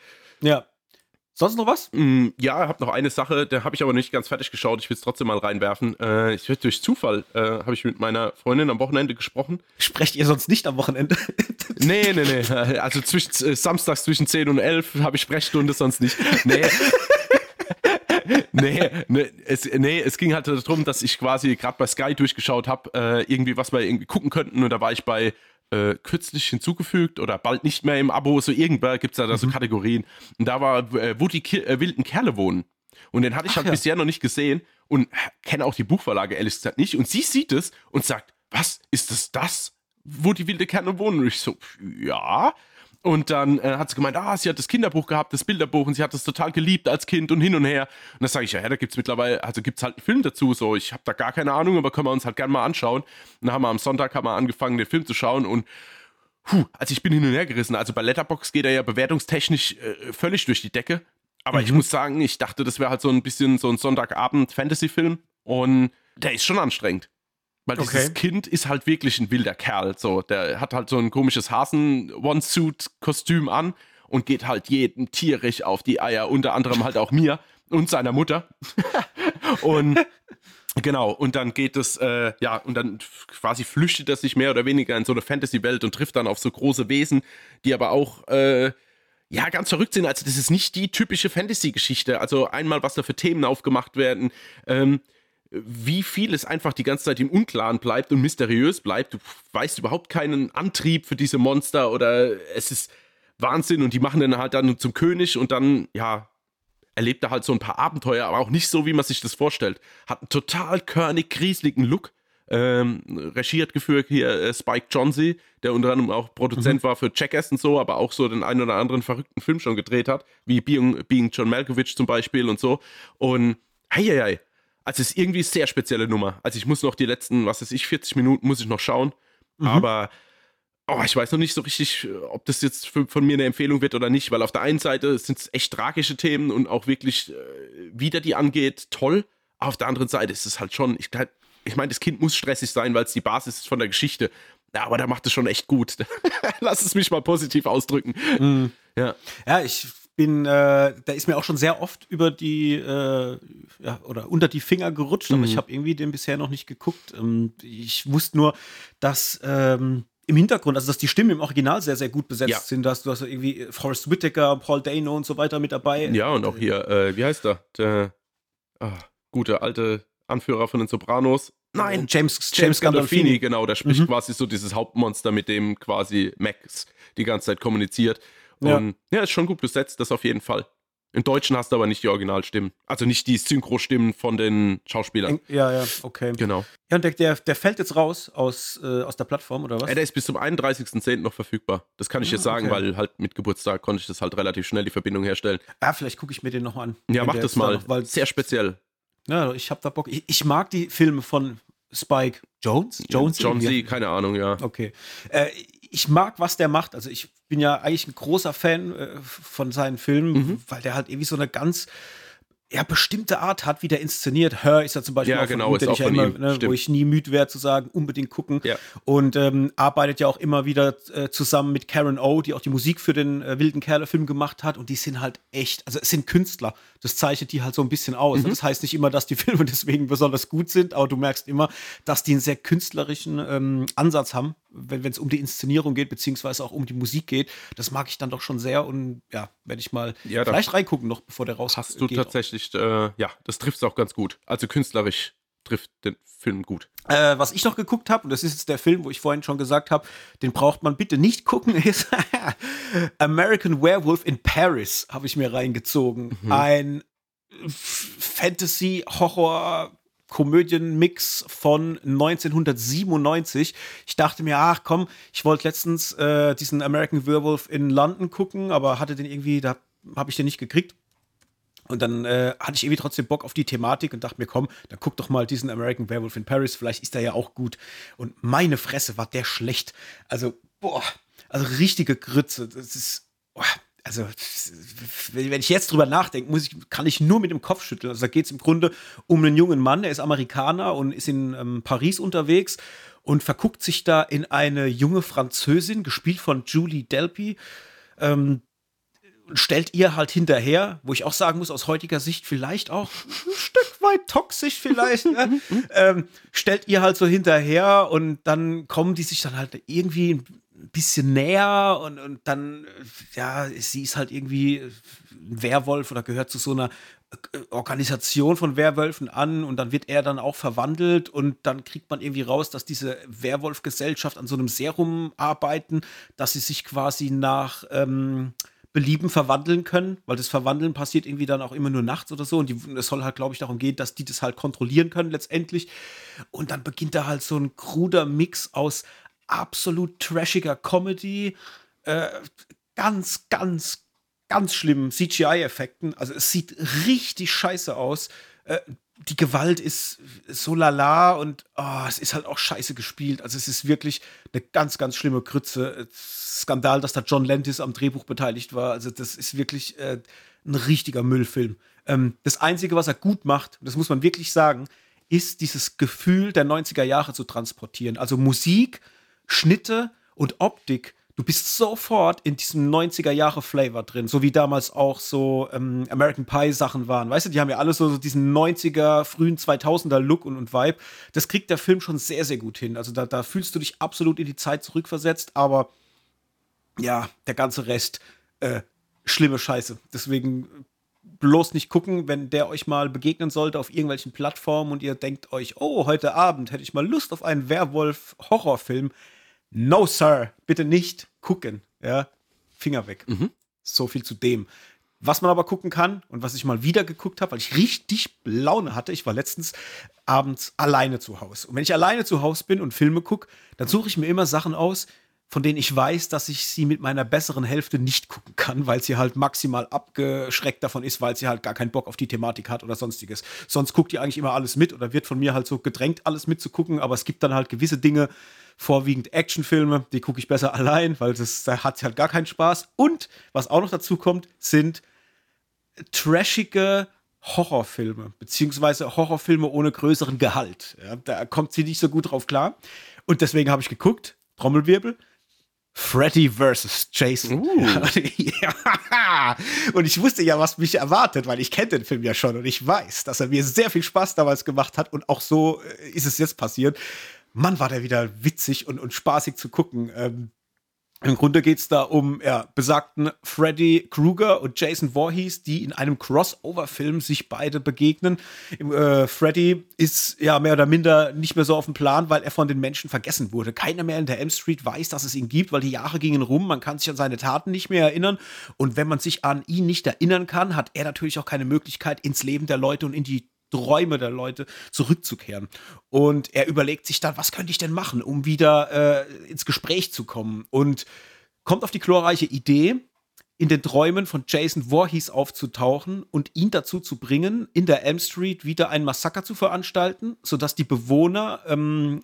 Ja. Sonst noch was? Mm, ja, habe noch eine Sache, da habe ich aber nicht ganz fertig geschaut. Ich will es trotzdem mal reinwerfen. Äh, ich durch Zufall äh, habe ich mit meiner Freundin am Wochenende gesprochen. Sprecht ihr sonst nicht am Wochenende? nee, nee, nee. Also zwischen, äh, samstags zwischen 10 und 11 habe ich Sprechstunde, sonst nicht. Nee. nee, nee, es, nee, es ging halt darum, dass ich quasi gerade bei Sky durchgeschaut habe, äh, irgendwie, was wir irgendwie gucken könnten. Und da war ich bei äh, kürzlich hinzugefügt oder bald nicht mehr im Abo, so irgendwer gibt es da, da so mhm. Kategorien. Und da war, äh, wo die Ki äh, wilden Kerle wohnen. Und den hatte ich Ach, halt ja. bisher noch nicht gesehen und kenne auch die Buchverlage ehrlich gesagt nicht. Und sie sieht es und sagt, was, ist das das, wo die wilde Kerle wohnen? Und ich so, ja. Und dann äh, hat sie gemeint, ah, sie hat das Kinderbuch gehabt, das Bilderbuch und sie hat das total geliebt als Kind und hin und her. Und dann sage ich, ja, ja da gibt es mittlerweile, also gibt es halt einen Film dazu. So, ich habe da gar keine Ahnung, aber können wir uns halt gerne mal anschauen. Und dann haben wir am Sonntag haben wir angefangen, den Film zu schauen und puh, also ich bin hin und her gerissen. Also bei Letterbox geht er ja bewertungstechnisch äh, völlig durch die Decke. Aber mhm. ich muss sagen, ich dachte, das wäre halt so ein bisschen so ein Sonntagabend-Fantasy-Film und der ist schon anstrengend. Weil okay. dieses Kind ist halt wirklich ein wilder Kerl. So, der hat halt so ein komisches Hasen-One-Suit-Kostüm an und geht halt jedem tierisch auf die Eier, unter anderem halt auch mir und seiner Mutter. und genau, und dann geht es, äh, ja, und dann quasi flüchtet er sich mehr oder weniger in so eine Fantasy-Welt und trifft dann auf so große Wesen, die aber auch, äh, ja, ganz verrückt sind. Also, das ist nicht die typische Fantasy-Geschichte. Also, einmal, was da für Themen aufgemacht werden. Ähm, wie viel es einfach die ganze Zeit im Unklaren bleibt und mysteriös bleibt. Du weißt überhaupt keinen Antrieb für diese Monster oder es ist Wahnsinn und die machen dann halt dann zum König und dann, ja, erlebt er halt so ein paar Abenteuer, aber auch nicht so, wie man sich das vorstellt. Hat einen total körnig, grieseligen Look. Ähm, Regie hat geführt hier äh, Spike Jonze, der unter anderem auch Produzent mhm. war für Jackass und so, aber auch so den einen oder anderen verrückten Film schon gedreht hat, wie Being, Being John Malkovich zum Beispiel und so. Und hei, hei, hei also es ist irgendwie eine sehr spezielle Nummer. Also ich muss noch die letzten, was weiß ich, 40 Minuten muss ich noch schauen. Mhm. Aber oh, ich weiß noch nicht so richtig, ob das jetzt für, von mir eine Empfehlung wird oder nicht, weil auf der einen Seite sind es echt tragische Themen und auch wirklich, äh, wie der die angeht, toll. Auf der anderen Seite ist es halt schon, ich, ich meine, das Kind muss stressig sein, weil es die Basis ist von der Geschichte. Ja, aber der macht es schon echt gut. Lass es mich mal positiv ausdrücken. Mhm. Ja. ja, ich bin, äh, da ist mir auch schon sehr oft über die äh, ja, oder unter die Finger gerutscht, aber mhm. ich habe irgendwie den bisher noch nicht geguckt. Ähm, ich wusste nur, dass ähm, im Hintergrund, also dass die Stimmen im Original sehr, sehr gut besetzt ja. sind. Dass du hast irgendwie Forrest Whitaker, Paul Dano und so weiter mit dabei. Ja, und auch hier, äh, wie heißt er? Der ah, gute alte Anführer von den Sopranos. Nein, James, James, James Gandolfini. Gandolfini, genau, der spricht mhm. quasi so dieses Hauptmonster, mit dem quasi Max die ganze Zeit kommuniziert. Und ja. ja, ist schon gut besetzt, das auf jeden Fall. Im Deutschen hast du aber nicht die Originalstimmen. Also nicht die Synchro-Stimmen von den Schauspielern. Ja, ja, okay. Genau. Ja, und der, der, der fällt jetzt raus aus, äh, aus der Plattform, oder was? Ja, der ist bis zum 31.10. noch verfügbar. Das kann ich ah, jetzt sagen, okay. weil halt mit Geburtstag konnte ich das halt relativ schnell die Verbindung herstellen. Ah, vielleicht gucke ich mir den nochmal an. Ja, mach das mal. Noch, Sehr speziell. Ja, ich hab da Bock. Ich, ich, mag die Filme von Spike Jones. Jones, John Z, keine Ahnung, ja. Okay. Äh, ich mag, was der macht. Also ich bin ja eigentlich ein großer Fan äh, von seinen Filmen, mhm. weil der halt irgendwie so eine ganz ja, bestimmte Art hat, wie der inszeniert. Her ist ja zum Beispiel ja, auch genau, von ihm, den ich ja immer, ne, wo ich nie müde werde zu sagen, unbedingt gucken. Ja. Und ähm, arbeitet ja auch immer wieder äh, zusammen mit Karen O, die auch die Musik für den äh, Wilden Kerle-Film gemacht hat. Und die sind halt echt, also es sind Künstler. Das zeichnet die halt so ein bisschen aus. Mhm. Das heißt nicht immer, dass die Filme deswegen besonders gut sind, aber du merkst immer, dass die einen sehr künstlerischen ähm, Ansatz haben, wenn es um die Inszenierung geht, beziehungsweise auch um die Musik geht. Das mag ich dann doch schon sehr und ja, werde ich mal ja, vielleicht reingucken noch, bevor der rauskommt. Hast du tatsächlich, äh, ja, das trifft es auch ganz gut. Also künstlerisch trifft den Film gut. Äh, was ich noch geguckt habe, und das ist jetzt der Film, wo ich vorhin schon gesagt habe, den braucht man bitte nicht gucken, ist American Werewolf in Paris, habe ich mir reingezogen. Mhm. Ein Fantasy-Horror- Komödienmix von 1997. Ich dachte mir, ach komm, ich wollte letztens äh, diesen American Werewolf in London gucken, aber hatte den irgendwie, da habe ich den nicht gekriegt. Und dann äh, hatte ich irgendwie trotzdem Bock auf die Thematik und dachte mir, komm, dann guck doch mal diesen American Werewolf in Paris, vielleicht ist der ja auch gut. Und meine Fresse war der schlecht. Also, boah, also richtige Grütze. Das ist, boah, also wenn ich jetzt drüber nachdenke, muss ich, kann ich nur mit dem Kopf schütteln. Also da geht es im Grunde um einen jungen Mann, der ist Amerikaner und ist in ähm, Paris unterwegs und verguckt sich da in eine junge Französin, gespielt von Julie Delpy. Ähm, stellt ihr halt hinterher, wo ich auch sagen muss, aus heutiger Sicht vielleicht auch ein Stück weit toxisch vielleicht, ne? ähm, stellt ihr halt so hinterher und dann kommen die sich dann halt irgendwie ein bisschen näher und, und dann, ja, sie ist halt irgendwie ein Werwolf oder gehört zu so einer Organisation von Werwölfen an und dann wird er dann auch verwandelt und dann kriegt man irgendwie raus, dass diese Werwolf-Gesellschaft an so einem Serum arbeiten, dass sie sich quasi nach ähm, Belieben verwandeln können, weil das Verwandeln passiert irgendwie dann auch immer nur nachts oder so und es soll halt, glaube ich, darum gehen, dass die das halt kontrollieren können letztendlich und dann beginnt da halt so ein kruder Mix aus absolut trashiger Comedy, äh, ganz, ganz, ganz schlimmen CGI-Effekten. Also es sieht richtig scheiße aus. Äh, die Gewalt ist so lala und oh, es ist halt auch scheiße gespielt. Also es ist wirklich eine ganz, ganz schlimme Krütze. Skandal, dass da John Landis am Drehbuch beteiligt war. Also das ist wirklich äh, ein richtiger Müllfilm. Ähm, das Einzige, was er gut macht, das muss man wirklich sagen, ist dieses Gefühl der 90er Jahre zu transportieren. Also Musik, Schnitte und Optik du bist sofort in diesem 90er Jahre Flavor drin, so wie damals auch so ähm, American Pie Sachen waren. Weißt du, die haben ja alle so, so diesen 90er, frühen 2000er Look und, und Vibe. Das kriegt der Film schon sehr, sehr gut hin. Also da, da fühlst du dich absolut in die Zeit zurückversetzt, aber ja, der ganze Rest, äh, schlimme Scheiße. Deswegen bloß nicht gucken, wenn der euch mal begegnen sollte auf irgendwelchen Plattformen und ihr denkt euch, oh, heute Abend hätte ich mal Lust auf einen Werwolf-Horrorfilm No, Sir, bitte nicht gucken. Ja, Finger weg. Mhm. So viel zu dem. Was man aber gucken kann und was ich mal wieder geguckt habe, weil ich richtig Laune hatte, ich war letztens abends alleine zu Hause. Und wenn ich alleine zu Hause bin und Filme gucke, dann suche ich mir immer Sachen aus, von denen ich weiß, dass ich sie mit meiner besseren Hälfte nicht gucken kann, weil sie halt maximal abgeschreckt davon ist, weil sie halt gar keinen Bock auf die Thematik hat oder sonstiges. Sonst guckt ihr eigentlich immer alles mit oder wird von mir halt so gedrängt, alles mitzugucken, aber es gibt dann halt gewisse Dinge, vorwiegend Actionfilme, die gucke ich besser allein, weil das da hat halt gar keinen Spaß. Und was auch noch dazu kommt, sind trashige Horrorfilme, beziehungsweise Horrorfilme ohne größeren Gehalt. Ja, da kommt sie nicht so gut drauf klar. Und deswegen habe ich geguckt, Trommelwirbel, Freddy vs. Jason. Uh. ja. Und ich wusste ja, was mich erwartet, weil ich kenne den Film ja schon und ich weiß, dass er mir sehr viel Spaß damals gemacht hat und auch so äh, ist es jetzt passiert. Mann, war der wieder witzig und, und spaßig zu gucken. Ähm, Im Grunde geht es da um ja, besagten Freddy Krueger und Jason Voorhees, die in einem Crossover-Film sich beide begegnen. Äh, Freddy ist ja mehr oder minder nicht mehr so auf dem Plan, weil er von den Menschen vergessen wurde. Keiner mehr in der M Street weiß, dass es ihn gibt, weil die Jahre gingen rum. Man kann sich an seine Taten nicht mehr erinnern. Und wenn man sich an ihn nicht erinnern kann, hat er natürlich auch keine Möglichkeit, ins Leben der Leute und in die Träume der Leute zurückzukehren. Und er überlegt sich dann, was könnte ich denn machen, um wieder äh, ins Gespräch zu kommen? Und kommt auf die glorreiche Idee, in den Träumen von Jason Voorhees aufzutauchen und ihn dazu zu bringen, in der Elm Street wieder ein Massaker zu veranstalten, sodass die Bewohner ähm,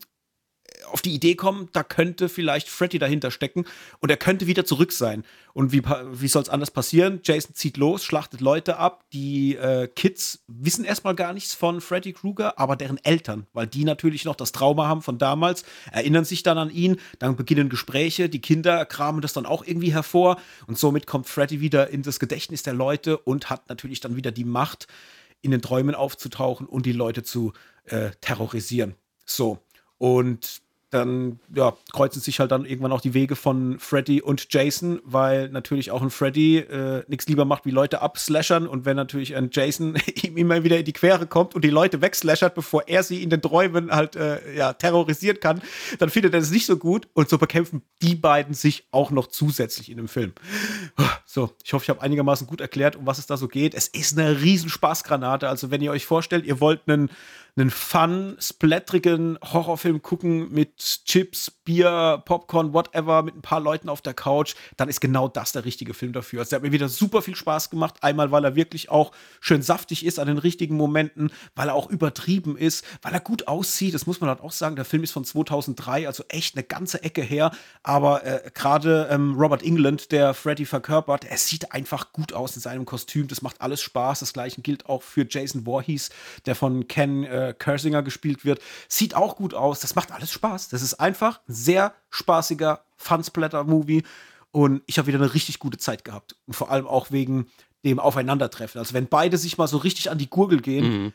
auf die Idee kommen, da könnte vielleicht Freddy dahinter stecken und er könnte wieder zurück sein. Und wie, wie soll es anders passieren? Jason zieht los, schlachtet Leute ab. Die äh, Kids wissen erstmal gar nichts von Freddy Krueger, aber deren Eltern, weil die natürlich noch das Trauma haben von damals, erinnern sich dann an ihn. Dann beginnen Gespräche, die Kinder kramen das dann auch irgendwie hervor und somit kommt Freddy wieder in das Gedächtnis der Leute und hat natürlich dann wieder die Macht, in den Träumen aufzutauchen und die Leute zu äh, terrorisieren. So. Und dann ja, kreuzen sich halt dann irgendwann auch die Wege von Freddy und Jason, weil natürlich auch ein Freddy äh, nichts lieber macht, wie Leute abslashern und wenn natürlich ein Jason ihm immer wieder in die Quere kommt und die Leute wegslashert, bevor er sie in den Träumen halt äh, ja, terrorisieren kann, dann findet er es nicht so gut und so bekämpfen die beiden sich auch noch zusätzlich in dem Film. So, ich hoffe, ich habe einigermaßen gut erklärt, um was es da so geht. Es ist eine riesen Spaßgranate, also wenn ihr euch vorstellt, ihr wollt einen einen fun, splatterigen Horrorfilm gucken mit Chips, Bier, Popcorn, whatever, mit ein paar Leuten auf der Couch, dann ist genau das der richtige Film dafür. Also der hat mir wieder super viel Spaß gemacht. Einmal, weil er wirklich auch schön saftig ist an den richtigen Momenten, weil er auch übertrieben ist, weil er gut aussieht. Das muss man halt auch sagen. Der Film ist von 2003, also echt eine ganze Ecke her. Aber äh, gerade ähm, Robert England, der Freddy verkörpert, er sieht einfach gut aus in seinem Kostüm. Das macht alles Spaß. Das gleiche gilt auch für Jason Voorhees, der von Ken äh, Kersinger gespielt wird. Sieht auch gut aus. Das macht alles Spaß. Das ist einfach ein sehr spaßiger Fun-Splatter-Movie. Und ich habe wieder eine richtig gute Zeit gehabt. Und vor allem auch wegen dem Aufeinandertreffen. Also wenn beide sich mal so richtig an die Gurgel gehen, Mhm.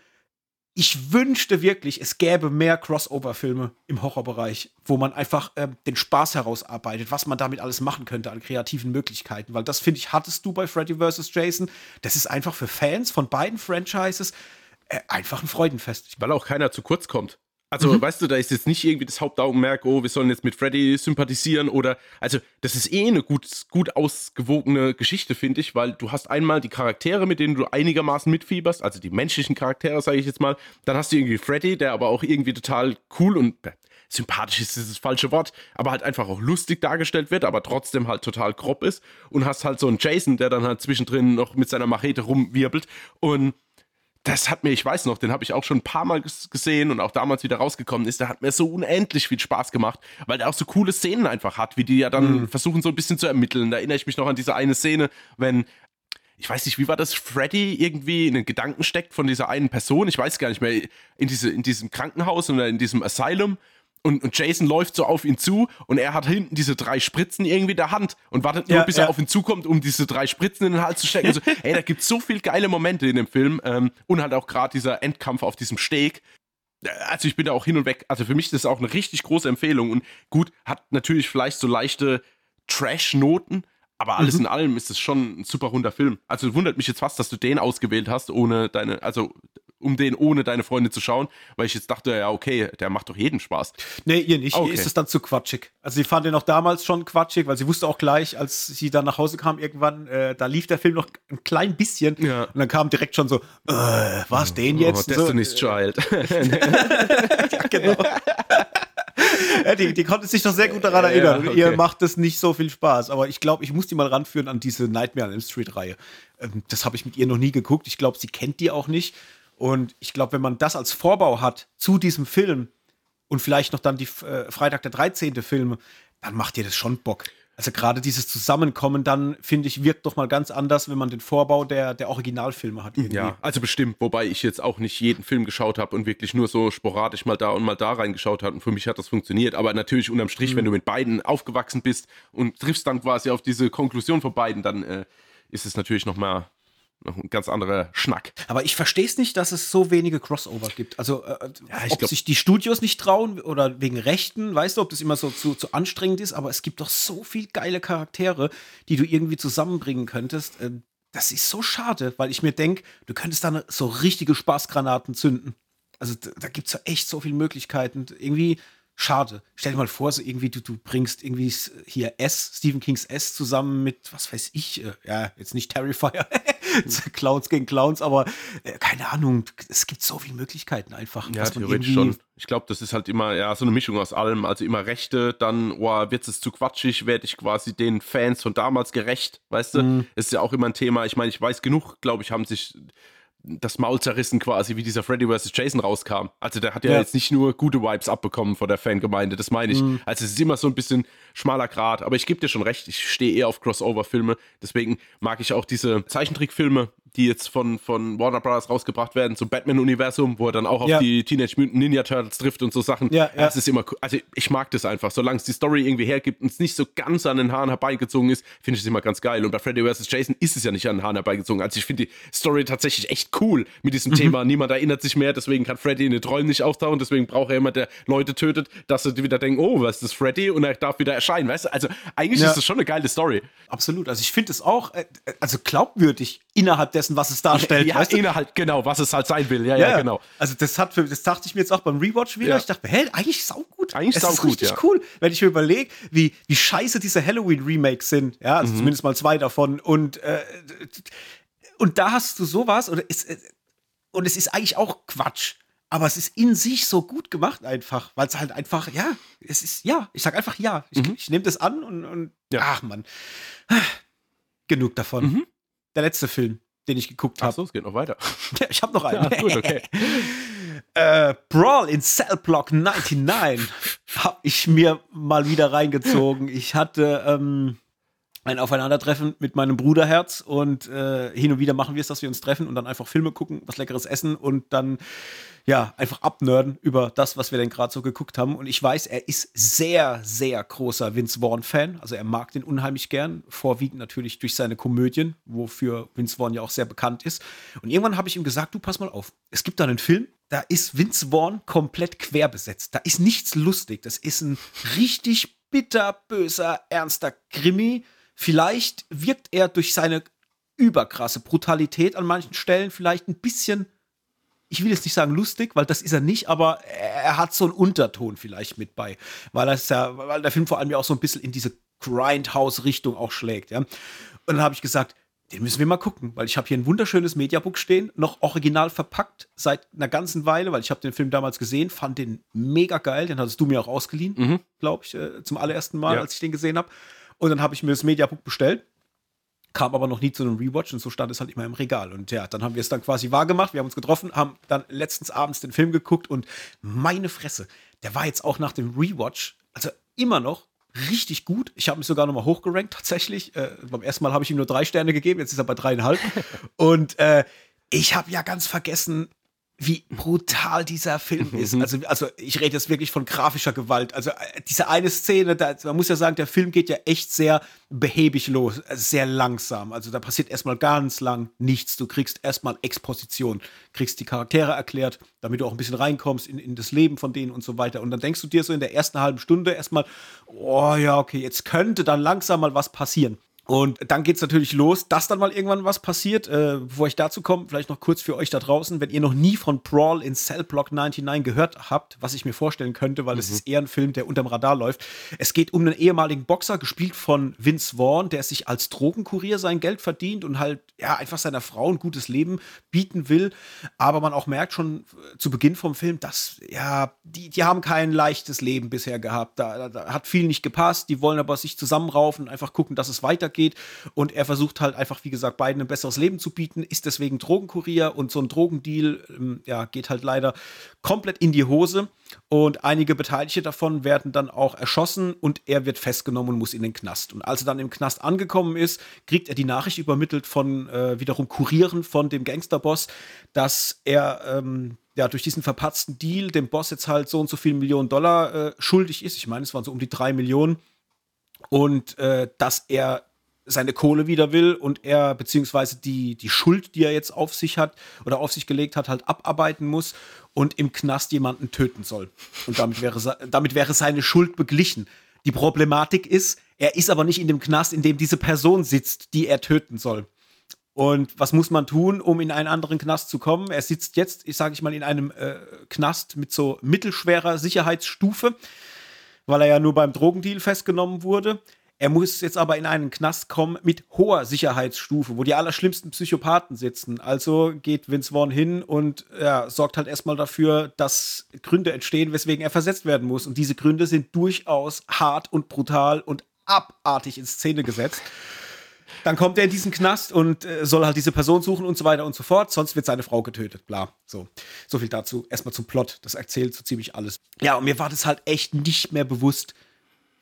ich wünschte wirklich, es gäbe mehr Crossover-Filme im Horrorbereich, wo man einfach ähm, den Spaß herausarbeitet, was man damit alles machen könnte an kreativen Möglichkeiten. Weil das, finde ich, hattest du bei Freddy vs. Jason. Das ist einfach für Fans von beiden Franchises äh, einfach ein Freudenfest. Weil auch keiner zu kurz kommt. Also, weißt du, da ist jetzt nicht irgendwie das Hauptaugenmerk, oh, wir sollen jetzt mit Freddy sympathisieren oder, also, das ist eh eine gut, gut ausgewogene Geschichte, finde ich, weil du hast einmal die Charaktere, mit denen du einigermaßen mitfieberst, also die menschlichen Charaktere, sage ich jetzt mal. Dann hast du irgendwie Freddy, der aber auch irgendwie total cool und äh, sympathisch ist das falsche Wort, aber halt einfach auch lustig dargestellt wird, aber trotzdem halt total grob ist. Und hast halt so einen Jason, der dann halt zwischendrin noch mit seiner Machete rumwirbelt und das hat mir, ich weiß noch, den habe ich auch schon ein paar Mal ges- gesehen und auch damals wieder rausgekommen ist. Der hat mir so unendlich viel Spaß gemacht, weil der auch so coole Szenen einfach hat, wie die ja dann versuchen so ein bisschen zu ermitteln. Da erinnere ich mich noch an diese eine Szene, wenn ich weiß nicht, wie war das, Freddy irgendwie in den Gedanken steckt von dieser einen Person, ich weiß gar nicht mehr, in, diese, in diesem Krankenhaus oder in diesem Asylum und, und Jason läuft so auf ihn zu und er hat hinten diese drei Spritzen irgendwie in der Hand und wartet nur, Ja, bis ja. er auf ihn zukommt, um diese drei Spritzen in den Hals zu stecken. Also, ey, da gibt es so viele geile Momente in dem Film ähm, und halt auch gerade dieser Endkampf auf diesem Steg. Also ich bin da auch hin und weg. Also für mich ist das auch eine richtig große Empfehlung und gut, hat natürlich vielleicht so leichte Trash-Noten, aber alles in allem ist es schon ein super runder Film. Also wundert mich jetzt fast, dass du den ausgewählt hast, ohne deine, also um den ohne deine Freunde zu schauen, weil ich jetzt dachte, ja, okay, der macht doch jeden Spaß. Nee, ihr nicht. Okay. Ihr ist es dann zu quatschig. Also sie fand den auch damals schon quatschig, weil sie wusste auch gleich, als sie dann nach Hause kam irgendwann, äh, da lief der Film noch ein klein bisschen. Ja. Und dann kam direkt schon so, äh, was den jetzt? oh, Und so, Destiny's Child. ja, genau. ja, die, die konnte sich doch sehr gut daran Ja, erinnern. okay. Ihr macht das nicht so viel Spaß. Aber ich glaube, ich muss die mal ranführen an diese Nightmare on Elm Street-Reihe. Ähm, das habe ich mit ihr noch nie geguckt. Ich glaube, sie kennt die auch nicht. Und ich glaube, wenn man das als Vorbau hat zu diesem Film und vielleicht noch dann die äh, Freitag der 13. Filme, dann macht ihr das schon Bock. Also gerade dieses Zusammenkommen dann, finde ich, wirkt doch mal ganz anders, wenn man den Vorbau der, der Originalfilme hat. irgendwie. Ja, also bestimmt, wobei ich jetzt auch nicht jeden Film geschaut habe und wirklich nur so sporadisch mal da und mal da reingeschaut habe. Und für mich hat das funktioniert. Aber natürlich unterm Strich, wenn du mit beiden aufgewachsen bist und triffst dann quasi auf diese Konklusion von beiden, dann äh, ist es natürlich nochmal noch ein ganz anderer Schnack. Aber ich verstehe es nicht, dass es so wenige Crossover gibt. Also, äh, ich ob glaub- sich die Studios nicht trauen oder wegen Rechten, weißt du, ob das immer so zu, zu anstrengend ist, aber es gibt doch so viel geile Charaktere, die du irgendwie zusammenbringen könntest. Ähm, das ist so schade, weil ich mir denke, du könntest da ne- so richtige Spaßgranaten zünden. Also, da, da gibt es ja echt so viele Möglichkeiten. Irgendwie schade. Stell dir mal vor, so irgendwie, du, du bringst irgendwie hier S, Stephen Kings S zusammen mit, was weiß ich, äh, ja, jetzt nicht Terrifier, Clowns gegen Clowns, aber äh, keine Ahnung, es gibt so viele Möglichkeiten einfach. Ja, theoretisch schon. Ich glaube, das ist halt immer ja, so eine Mischung aus allem. Also immer Rechte, dann, oh, wird es zu quatschig, werde ich quasi den Fans von damals gerecht, weißt du? Mhm. Ist ja auch immer ein Thema. Ich meine, ich weiß genug, glaube ich, haben sich das Maul zerrissen quasi, wie dieser Freddy vs. Jason rauskam. Also der hat ja, Ja. jetzt nicht nur gute Vibes abbekommen von der Fangemeinde, das meine ich. Mhm. Also es ist immer so ein bisschen schmaler Grad, aber ich gebe dir schon recht, ich stehe eher auf Crossover-Filme, deswegen mag ich auch diese Zeichentrickfilme, die jetzt von, von Warner Bros. rausgebracht werden, zum Batman-Universum, wo er dann auch auf Ja. die Teenage Mutant Ninja Turtles trifft und so Sachen. Ja, ja. Das ist immer, cool. also ich mag das einfach, solange es die Story irgendwie hergibt und es nicht so ganz an den Haaren herbeigezogen ist, finde ich es immer ganz geil. Und bei Freddy vs. Jason ist es ja nicht an den Haaren herbeigezogen. Also ich finde die Story tatsächlich echt cool mit diesem Mhm. Thema. Niemand erinnert sich mehr, deswegen kann Freddy in den Träumen nicht auftauchen, deswegen braucht er jemand, der Leute tötet, dass sie wieder denken, oh, was ist das Freddy? Und er darf wieder erscheinen, weißt du? Also eigentlich Ja. ist das schon eine geile Story. Absolut. Also ich finde es auch, äh, also glaubwürdig innerhalb dessen, was es darstellt. ja, weißt du? innerhalb, genau, was es halt sein will. Ja, ja, genau. Also das hat für, das dachte ich mir jetzt auch beim Rewatch wieder. Ja. Ich dachte, hä, eigentlich saugut. Eigentlich es saugut, ist richtig ja. cool, wenn ich mir überlege, wie, wie scheiße diese Halloween-Remakes sind. Ja, Mhm. also zumindest mal zwei davon. Und, äh, und da hast du sowas, oder ist, äh, und es ist eigentlich auch Quatsch. Aber es ist in sich so gut gemacht einfach, weil es halt einfach, ja, es ist, ja, ich sag einfach ja. Ich, ich nehme das an und, und Mhm. Ja. ach man. Genug davon. Mhm. Der letzte Film, den ich geguckt habe. Achso, es geht noch weiter. Ja, ich habe noch einen. Ja, gut, okay. äh, Brawl in Cell Block 99 habe ich mir mal wieder reingezogen. Ich hatte ähm, ein Aufeinandertreffen mit meinem Bruderherz und äh, hin und wieder machen wir es, dass wir uns treffen und dann einfach Filme gucken, was Leckeres essen und dann ja einfach abnörden über das, was wir denn gerade so geguckt haben. Und ich weiß, er ist sehr, sehr großer Vince Vaughn-Fan. Also er mag den unheimlich gern, vorwiegend natürlich durch seine Komödien, wofür Vince Vaughn ja auch sehr bekannt ist. Und irgendwann habe ich ihm gesagt, du pass mal auf, es gibt da einen Film, da ist Vince Vaughn komplett quer besetzt. Da ist nichts lustig. Das ist ein richtig bitterböser, ernster Krimi Vielleicht wirkt er durch seine überkrasse Brutalität an manchen Stellen vielleicht ein bisschen, ich will jetzt nicht sagen lustig, weil das ist er nicht, aber er hat so einen Unterton vielleicht mit bei, weil das ja, weil der Film vor allem ja auch so ein bisschen in diese Grindhouse-Richtung auch schlägt, ja. Und dann habe ich gesagt, den müssen wir mal gucken, weil ich habe hier ein wunderschönes Mediabook stehen, noch original verpackt seit einer ganzen Weile, weil ich habe den Film damals gesehen, fand den mega geil, den hattest du mir auch ausgeliehen, mhm. glaube ich, äh, zum allerersten Mal, ja. als ich den gesehen habe. Und dann habe ich mir das Mediabook bestellt, kam aber noch nie zu einem Rewatch und so stand es halt immer im Regal. Und ja, dann haben wir es dann quasi wahrgemacht. Wir haben uns getroffen, haben dann letztens abends den Film geguckt und meine Fresse, der war jetzt auch nach dem Rewatch, also immer noch richtig gut. Ich habe mich sogar noch mal hochgerankt tatsächlich. Äh, beim ersten Mal habe ich ihm nur drei Sterne gegeben, jetzt ist er bei dreieinhalb. und äh, ich habe ja ganz vergessen, wie brutal dieser Film ist. Mhm. Also, also ich rede jetzt wirklich von grafischer Gewalt. Also äh, diese eine Szene, da, man muss ja sagen, der Film geht ja echt sehr behäbig los, äh, sehr langsam. Also da passiert erstmal ganz lang nichts. Du kriegst erstmal Exposition, kriegst die Charaktere erklärt, damit du auch ein bisschen reinkommst in, in das Leben von denen und so weiter. Und dann denkst du dir so in der ersten halben Stunde erstmal, oh ja, okay, jetzt könnte dann langsam mal was passieren. Und dann geht es natürlich los, dass dann mal irgendwann was passiert. Äh, bevor ich dazu komme, vielleicht noch kurz für euch da draußen, wenn ihr noch nie von Brawl in Cell Block 99 gehört habt, was ich mir vorstellen könnte, weil mhm. es ist eher ein Film, der unterm Radar läuft. Es geht um einen ehemaligen Boxer, gespielt von Vince Vaughn, der sich als Drogenkurier sein Geld verdient und halt ja einfach seiner Frau ein gutes Leben bieten will. Aber man auch merkt schon zu Beginn vom Film, dass ja, die, die haben kein leichtes Leben bisher gehabt. Da, da hat viel nicht gepasst. Die wollen aber sich zusammenraufen und einfach gucken, dass es weitergeht geht. Und er versucht halt einfach, wie gesagt, beiden ein besseres Leben zu bieten, ist deswegen Drogenkurier und so ein Drogendeal, ähm, ja, geht halt leider komplett in die Hose. Und einige Beteiligte davon werden dann auch erschossen und er wird festgenommen und muss in den Knast. Und als er dann im Knast angekommen ist, kriegt er die Nachricht übermittelt von äh, wiederum Kurieren von dem Gangsterboss, dass er ähm, ja, durch diesen verpatzten Deal dem Boss jetzt halt so und so viel Millionen Dollar äh, schuldig ist. Ich meine, es waren so um die drei Millionen. Und äh, dass er seine Kohle wieder will und er beziehungsweise die, die Schuld, die er jetzt auf sich hat oder auf sich gelegt hat, halt abarbeiten muss und im Knast jemanden töten soll. Und damit wäre, damit wäre seine Schuld beglichen. Die Problematik ist, er ist aber nicht in dem Knast, in dem diese Person sitzt, die er töten soll. Und was muss man tun, um in einen anderen Knast zu kommen? Er sitzt jetzt, ich sage ich mal, in einem äh, Knast mit so mittelschwerer Sicherheitsstufe, weil er ja nur beim Drogendeal festgenommen wurde. Er muss jetzt aber in einen Knast kommen mit hoher Sicherheitsstufe, wo die allerschlimmsten Psychopathen sitzen. Also geht Vince Vaughn hin und ja, sorgt halt erstmal dafür, dass Gründe entstehen, weswegen er versetzt werden muss. Und diese Gründe sind durchaus hart und brutal und abartig in Szene gesetzt. Dann kommt er in diesen Knast und äh, soll halt diese Person suchen und so weiter und so fort. Sonst wird seine Frau getötet. Bla. So. So viel dazu. Erstmal zum Plot. Das erzählt so ziemlich alles. Ja, und mir war das halt echt nicht mehr bewusst,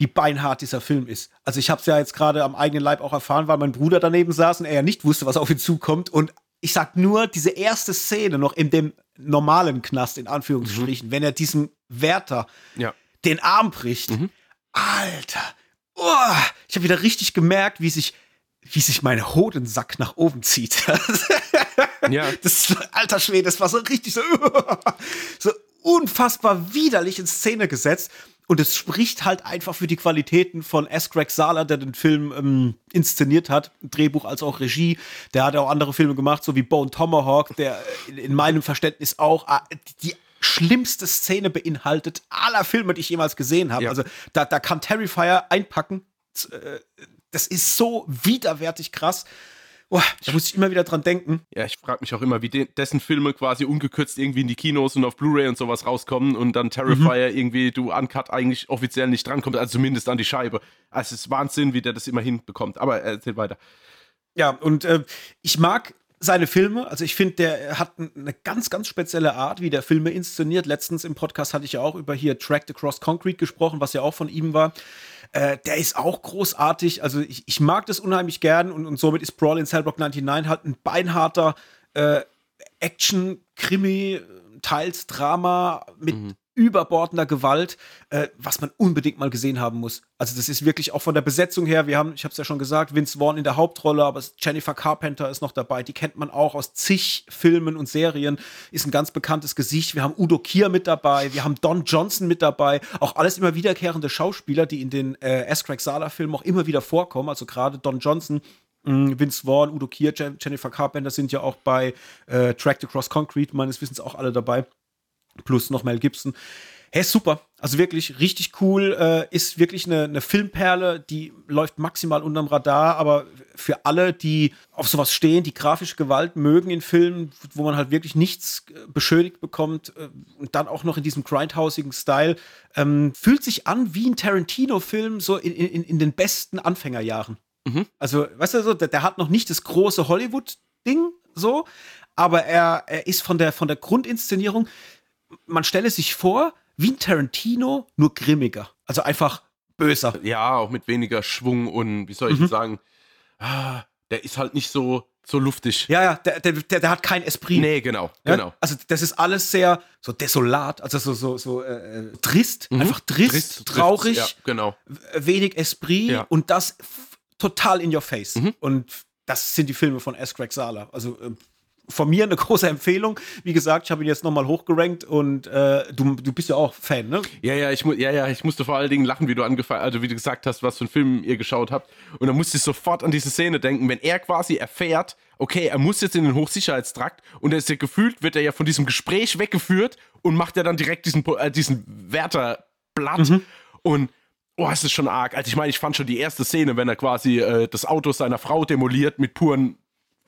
wie beinhart dieser Film ist. Also ich habe es ja jetzt gerade am eigenen Leib auch erfahren, weil mein Bruder daneben saß und er ja nicht wusste, was auf ihn zukommt. Und ich sag nur, diese erste Szene noch in dem normalen Knast, in Anführungsstrichen, mhm. wenn er diesem Wärter ja. den Arm bricht. Mhm. Alter, oh, ich habe wieder richtig gemerkt, wie sich, wie sich mein Hodensack nach oben zieht. ja. Das, alter Schwede, das war so richtig so, so unfassbar widerlich in Szene gesetzt. Und es spricht halt einfach für die Qualitäten von S. Greg Sala, der den Film ähm, inszeniert hat, Drehbuch als auch Regie. Der hat auch andere Filme gemacht, so wie Bone Tomahawk, der in, in meinem Verständnis auch äh, die schlimmste Szene beinhaltet aller Filme, die ich jemals gesehen habe. Ja. Also da, da kann Terrifier einpacken. Äh, das ist so widerwärtig krass. Oh, da muss ich immer wieder dran denken. Ja, ich frage mich auch immer, wie de dessen Filme quasi ungekürzt irgendwie in die Kinos und auf Blu-ray und sowas rauskommen und dann Terrifier mhm. irgendwie du uncut eigentlich offiziell nicht drankommst, also zumindest an die Scheibe. Also es ist Wahnsinn, wie der das immer hinbekommt. Aber erzähl weiter. Ja, und äh, ich mag seine Filme, also ich finde, der hat eine ganz, ganz spezielle Art, wie der Filme inszeniert. Letztens im Podcast hatte ich ja auch über hier Tracked Across Concrete gesprochen, was ja auch von ihm war. Äh, der ist auch großartig. Also ich, ich mag das unheimlich gern und, und somit ist Brawl in Cellblock 99 halt ein beinharter äh, Action-Krimi, teils Drama mit mhm überbordender Gewalt, äh, was man unbedingt mal gesehen haben muss. Also das ist wirklich auch von der Besetzung her, wir haben, ich habe es ja schon gesagt, Vince Vaughn in der Hauptrolle, aber Jennifer Carpenter ist noch dabei, die kennt man auch aus zig Filmen und Serien, ist ein ganz bekanntes Gesicht. Wir haben Udo Kier mit dabei, wir haben Don Johnson mit dabei, auch alles immer wiederkehrende Schauspieler, die in den äh, S. Craig Sala-Filmen auch immer wieder vorkommen, also gerade Don Johnson mm, Vince Vaughn, Udo Kier, Jennifer Carpenter sind ja auch bei äh, Tracked Across Concrete meines Wissens auch alle dabei plus noch Mel Gibson. Hey, super. Also wirklich richtig cool. Äh, ist wirklich eine, eine, Filmperle, die läuft maximal unterm Radar, aber für alle, die auf sowas stehen, die grafische Gewalt mögen in Filmen, wo man halt wirklich nichts äh, beschönigt bekommt äh, und dann auch noch in diesem grindhausigen Style, ähm, fühlt sich an wie ein Tarantino-Film so in, in, in, den besten Anfängerjahren. Mhm. Also, weißt du, so, der, der hat noch nicht das große Hollywood-Ding so, aber er, er ist von der, von der Grundinszenierung man stelle sich vor, wie ein Tarantino, nur grimmiger. Also einfach böser. Ja, auch mit weniger Schwung und wie soll ich mhm. sagen, ah, der ist halt nicht so, so luftig. Ja, ja, der, der, der, der hat kein Esprit. Nee, genau, ja? genau. Also das ist alles sehr so desolat, also so, so, so äh, trist, mhm. einfach trist, trist traurig, ja, genau. wenig Esprit ja. und das total in your face. Mhm. Und das sind die Filme von S. Craig Sala. Also äh, von mir eine große Empfehlung. Wie gesagt, ich habe ihn jetzt nochmal hochgerankt und äh, du, du bist ja auch Fan, ne? Ja, ja, ich, ja, ja, ich musste vor allen Dingen lachen, wie du angefangen, also wie du gesagt hast, was für einen Film ihr geschaut habt. Und dann musste ich sofort an diese Szene denken, wenn er quasi erfährt, okay, er muss jetzt in den Hochsicherheitstrakt und er ist ja gefühlt, wird er ja von diesem Gespräch weggeführt und macht ja dann direkt diesen, äh, diesen Wärterblatt mhm. und Oh, es ist schon arg. Also ich meine, ich fand schon die erste Szene, wenn er quasi äh, das Auto seiner Frau demoliert mit puren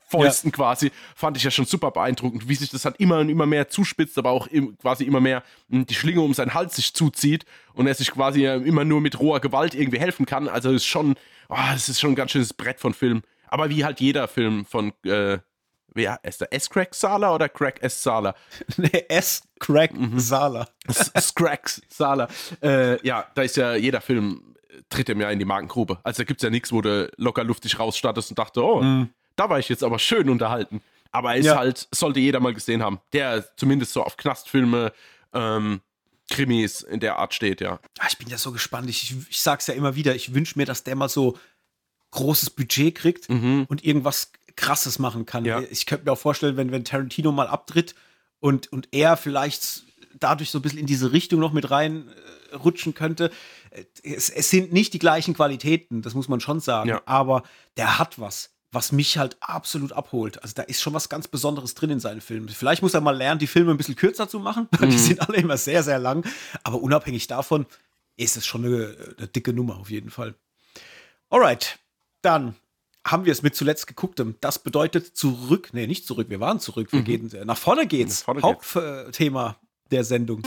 Fäusten ja. quasi, fand ich ja schon super beeindruckend, wie sich das halt immer und immer mehr zuspitzt, aber auch im, quasi immer mehr hm, die Schlinge um seinen Hals sich zuzieht und er sich quasi immer nur mit roher Gewalt irgendwie helfen kann. Also ist schon, oh, das ist schon ein ganz schönes Brett von Film. Aber wie halt jeder Film von, äh, wer ist der? S-Crack Sala oder Crack S Sala? nee, S-Crack mhm. Sala. S-Crack Sala. Äh, ja, da ist ja jeder Film äh, tritt ihm ja in die Magengrube. Also da gibt es ja nichts, wo du locker luftig rausstartest und dachte, oh, mm. Da war ich jetzt aber schön unterhalten. Aber er ist ja. halt, sollte jeder mal gesehen haben. Der zumindest so auf Knastfilme, ähm, Krimis in der Art steht, ja. Ah, ich bin ja so gespannt. Ich, ich sag's ja immer wieder, ich wünsche mir, dass der mal so großes Budget kriegt mhm. und irgendwas krasses machen kann. Ja. Ich könnte mir auch vorstellen, wenn, wenn Tarantino mal abtritt und, und er vielleicht dadurch so ein bisschen in diese Richtung noch mit reinrutschen äh, könnte. Es, es, sind nicht die gleichen Qualitäten, das muss man schon sagen, ja. aber der hat was was mich halt absolut abholt. Also da ist schon was ganz Besonderes drin in seinen Filmen. Vielleicht muss er mal lernen, die Filme ein bisschen kürzer zu machen. Mhm. Die sind alle immer sehr, sehr lang. Aber unabhängig davon ist es schon eine, eine dicke Nummer auf jeden Fall. Alright, dann haben wir es mit zuletzt gegucktem. Das bedeutet zurück, nee, nicht zurück, wir waren zurück, wir mhm. gehen, äh, nach vorne geht's. Nach vorne Hauptthema der Sendung.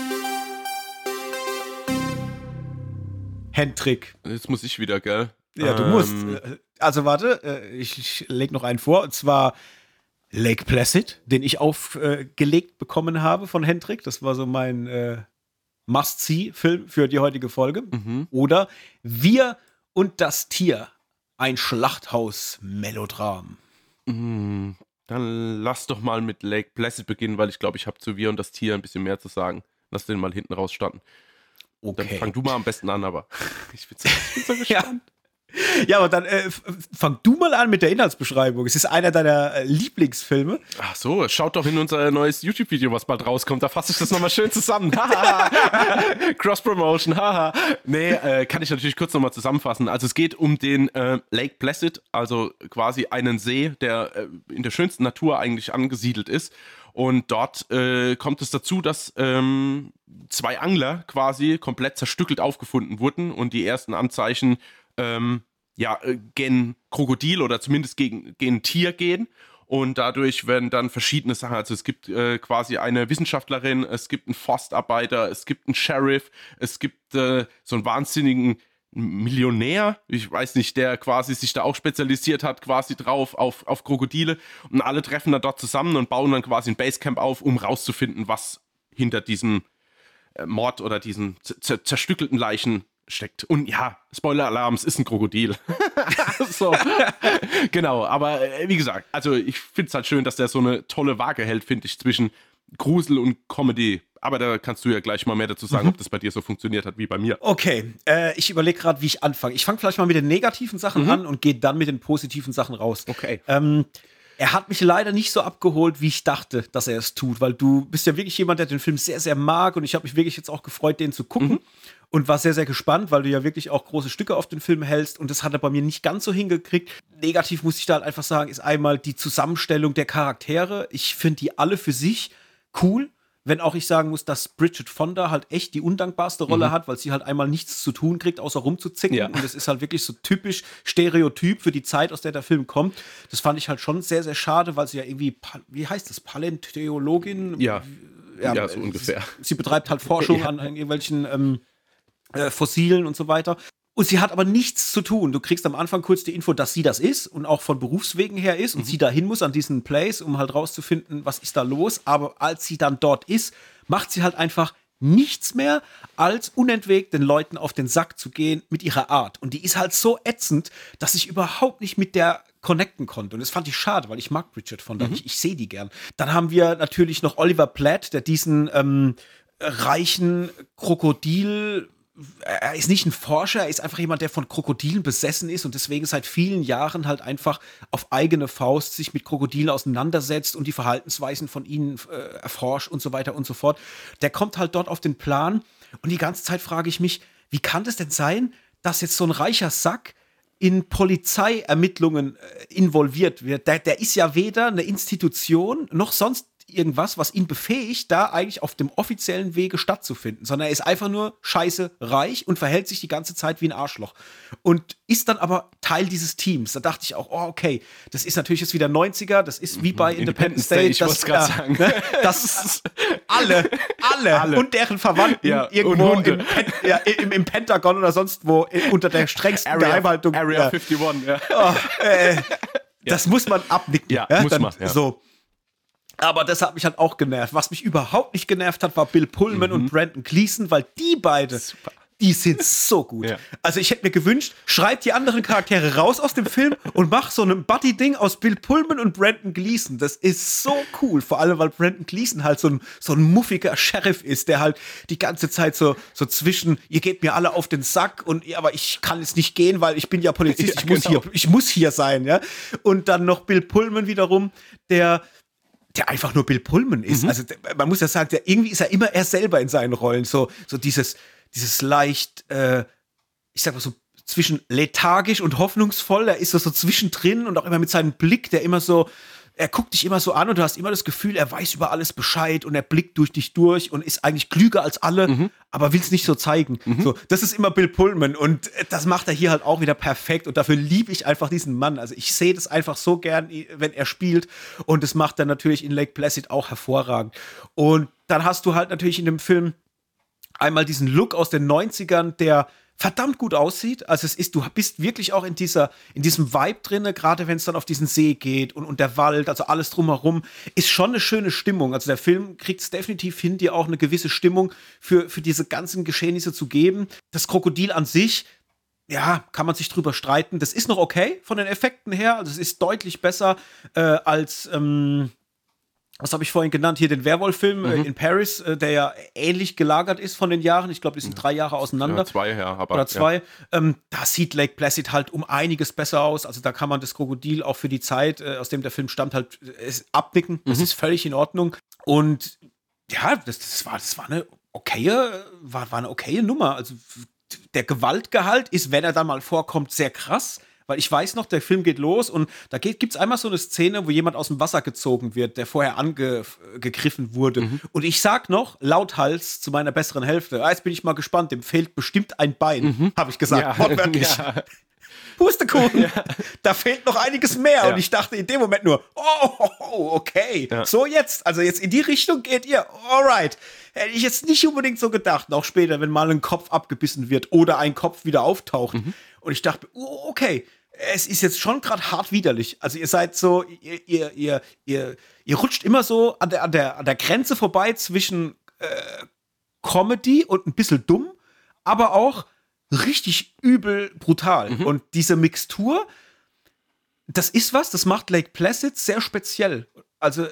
Hendrik. Jetzt muss ich wieder, gell? Ja, du ähm, musst. Äh, also warte, äh, ich, ich lege noch einen vor, und zwar Lake Placid, den ich aufgelegt bekommen habe von Hendrik. Das war so mein äh, Must-See-Film für die heutige Folge. Mhm. Oder Wir und das Tier, ein Schlachthaus-Melodram. Mhm. Dann lass doch mal mit Lake Placid beginnen, weil ich glaube, ich habe zu Wir und das Tier ein bisschen mehr zu sagen. Lass den mal hinten raus standen. Okay. Dann fang du mal am besten an, aber ich bin so, ich bin so gespannt. Ja. Ja, aber dann äh, fang du mal an mit der Inhaltsbeschreibung. Es ist einer deiner äh, Lieblingsfilme. Ach so, schaut doch in unser neues YouTube-Video, was bald rauskommt. Da fasse ich das nochmal schön zusammen. Cross-Promotion, haha. nee, äh, kann ich natürlich kurz nochmal zusammenfassen. Also es geht um den äh, Lake Placid, also quasi einen See, der äh, in der schönsten Natur eigentlich angesiedelt ist. Und dort äh, kommt es dazu, dass ähm, zwei Angler quasi komplett zerstückelt aufgefunden wurden und die ersten Anzeichen ähm, ja, äh, gen Krokodil oder zumindest gegen, gen Tier gehen. Und dadurch werden dann verschiedene Sachen. Also es gibt äh, quasi eine Wissenschaftlerin, es gibt einen Forstarbeiter, es gibt einen Sheriff, es gibt äh, so einen wahnsinnigen Millionär, ich weiß nicht, der quasi sich da auch spezialisiert hat, quasi drauf auf, auf Krokodile. Und alle treffen dann dort zusammen und bauen dann quasi ein Basecamp auf, um rauszufinden, was hinter diesem äh, Mord oder diesen zerstückelten Leichen steckt. Und ja, Spoiler-Alarm, es ist ein Krokodil. so. genau, aber äh, wie gesagt, also ich finde es halt schön, dass der so eine tolle Waage hält, finde ich, zwischen Grusel und Comedy. Aber da kannst du ja gleich mal mehr dazu sagen, mhm. ob das bei dir so funktioniert hat wie bei mir. Okay, äh, ich überlege gerade, wie ich anfange. Ich fange vielleicht mal mit den negativen Sachen mhm. an und gehe dann mit den positiven Sachen raus. Okay. Ähm, er hat mich leider nicht so abgeholt, wie ich dachte, dass er es tut, weil du bist ja wirklich jemand, der den Film sehr, sehr mag und ich habe mich wirklich jetzt auch gefreut, den zu gucken. Mhm und war sehr, sehr gespannt, weil du ja wirklich auch große Stücke auf den Film hältst und das hat er bei mir nicht ganz so hingekriegt. Negativ muss ich da halt einfach sagen, ist einmal die Zusammenstellung der Charaktere. Ich finde die alle für sich cool. Wenn auch ich sagen muss, dass Bridget Fonda halt echt die undankbarste Rolle mhm. hat, weil sie halt einmal nichts zu tun kriegt, außer rumzuzicken. Ja. Und das ist halt wirklich so typisch Stereotyp für die Zeit, aus der der Film kommt. Das fand ich halt schon sehr, sehr schade, weil sie ja irgendwie, wie heißt das, Paläontologin? Ja. Ja, ja so ungefähr. Sie, sie betreibt halt Forschung ja. an irgendwelchen ähm, äh, Fossilen und so weiter. Und sie hat aber nichts zu tun. Du kriegst am Anfang kurz die Info, dass sie das ist und auch von Berufswegen her ist und mhm. sie dahin muss an diesen Place, um halt rauszufinden, was ist da los. Aber als sie dann dort ist, macht sie halt einfach nichts mehr, als unentwegt den Leuten auf den Sack zu gehen mit ihrer Art. Und die ist halt so ätzend, dass ich überhaupt nicht mit der connecten konnte. Und das fand ich schade, weil ich mag Bridget von da. Mhm. Ich, ich sehe die gern. Dann haben wir natürlich noch Oliver Platt, der diesen ähm, reichen Krokodil er ist nicht ein Forscher, er ist einfach jemand, der von Krokodilen besessen ist und deswegen seit vielen Jahren halt einfach auf eigene Faust sich mit Krokodilen auseinandersetzt und die Verhaltensweisen von ihnen äh, erforscht und so weiter und so fort. Der kommt halt dort auf den Plan und die ganze Zeit frage ich mich, wie kann das denn sein, dass jetzt so ein reicher Sack in Polizeiermittlungen äh, involviert wird. Der, der ist ja weder eine Institution noch sonst irgendwas, was ihn befähigt, da eigentlich auf dem offiziellen Wege stattzufinden, sondern er ist einfach nur scheiße reich und verhält sich die ganze Zeit wie ein Arschloch. Und ist dann aber Teil dieses Teams. Da dachte ich auch, oh, okay, das ist natürlich jetzt wieder 90er, das ist wie bei Independence, Day. Das, ich das, sagen. Ne, das ist alle, alle, alle, und deren Verwandten ja, irgendwo im, ja, im, im, Pentagon oder sonst wo unter der strengsten Area, Geheimhaltung. Area ja. 51, ja. Oh, äh, das muss man abnicken. Ja, muss dann, man. So. Aber das hat mich halt auch genervt. Was mich überhaupt nicht genervt hat, war Bill Pullman mhm. und Brandon Gleason, weil die beide, Super. die sind so gut. Ja. Also ich hätte mir gewünscht, schreib die anderen Charaktere raus aus dem Film und mach so ein Buddy-Ding aus Bill Pullman und Brandon Gleason. Das ist so cool. Vor allem, weil Brandon Gleason halt so ein, so ein muffiger Sheriff ist, der halt die ganze Zeit so, so zwischen, ihr geht mir alle auf den Sack und aber ich kann jetzt nicht gehen, weil ich bin ja Polizist, ja, ich muss genau. hier, ich muss hier sein, ja. Und dann noch Bill Pullman wiederum, der der einfach nur Bill Pullman ist. Mhm. Also man muss ja sagen, der, irgendwie ist er immer er selber in seinen Rollen. So, so dieses, dieses leicht, äh, ich sag mal so, zwischen lethargisch und hoffnungsvoll. Er ist so, so zwischendrin und auch immer mit seinem Blick, der immer so, er guckt dich immer so an und du hast immer das Gefühl, er weiß über alles Bescheid und er blickt durch dich durch und ist eigentlich klüger als alle, mhm. aber will es nicht so zeigen. Mhm. So, das ist immer Bill Pullman und das macht er hier halt auch wieder perfekt und dafür liebe ich einfach diesen Mann. Also ich sehe das einfach so gern, wenn er spielt und das macht er natürlich in Lake Placid auch hervorragend. Und dann hast du halt natürlich in dem Film einmal diesen Look aus den 90ern, der verdammt gut aussieht. Also es ist, du bist wirklich auch in dieser, in diesem Vibe drinne, gerade wenn es dann auf diesen See geht und, und der Wald, also alles drumherum, ist schon eine schöne Stimmung. Also der Film kriegt es definitiv hin, dir auch eine gewisse Stimmung für, für diese ganzen Geschehnisse zu geben. Das Krokodil an sich, ja, kann man sich drüber streiten. Das ist noch okay von den Effekten her. Also es ist deutlich besser äh, als ähm, was habe ich vorhin genannt, hier den Werwolf-Film äh, mhm. in Paris, äh, der ja ähnlich gelagert ist von den Jahren. Ich glaube, die sind drei Jahre auseinander. Ja, zwei, ja. Aber, Oder zwei. Ja. Ähm, da sieht Lake Placid halt um einiges besser aus. Also da kann man das Krokodil auch für die Zeit, äh, aus dem der Film stammt, halt abnicken. Mhm. Das ist völlig in Ordnung. Und ja, das, das, war, das war eine okaye, war, war eine okaye Nummer. Also der Gewaltgehalt ist, wenn er da mal vorkommt, sehr krass. Weil ich weiß noch, der Film geht los und da gibt es einmal so eine Szene, wo jemand aus dem Wasser gezogen wird, der vorher angegriffen wurde. Mhm. Und ich sag noch, lauthals zu meiner besseren Hälfte, ah, jetzt bin ich mal gespannt, dem fehlt bestimmt ein Bein, mhm. habe ich gesagt. Ja. Wortwörtlich. Ja. Pustekuchen, ja. da fehlt noch einiges mehr. Ja. Und ich dachte in dem Moment nur, oh, okay, ja. so jetzt, also jetzt in die Richtung geht ihr, alright. Hätte ich jetzt nicht unbedingt so gedacht, auch später, wenn mal ein Kopf abgebissen wird oder ein Kopf wieder auftaucht. Mhm. Und ich dachte, oh, okay, es ist jetzt schon gerade hart widerlich. Also ihr seid so, ihr, ihr, ihr, ihr, ihr rutscht immer so an der, an der, an der Grenze vorbei zwischen äh, Comedy und ein bisschen dumm, aber auch richtig übel brutal. Mhm. Und diese Mixtur, das ist was, das macht Lake Placid sehr speziell. Also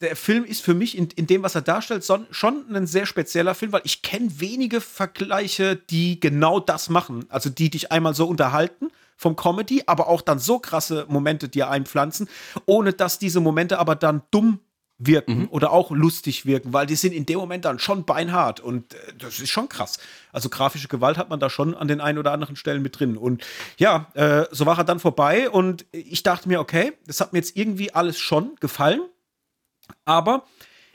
der Film ist für mich in, in dem, was er darstellt, son, schon ein sehr spezieller Film, weil ich kenne wenige Vergleiche, die genau das machen. Also die dich einmal so unterhalten vom Comedy, aber auch dann so krasse Momente dir einpflanzen, ohne dass diese Momente aber dann dumm wirken mhm. oder auch lustig wirken, weil die sind in dem Moment dann schon beinhart und äh, das ist schon krass. Also grafische Gewalt hat man da schon an den ein oder anderen Stellen mit drin. Und ja, äh, so war er dann vorbei und ich dachte mir, okay, das hat mir jetzt irgendwie alles schon gefallen, aber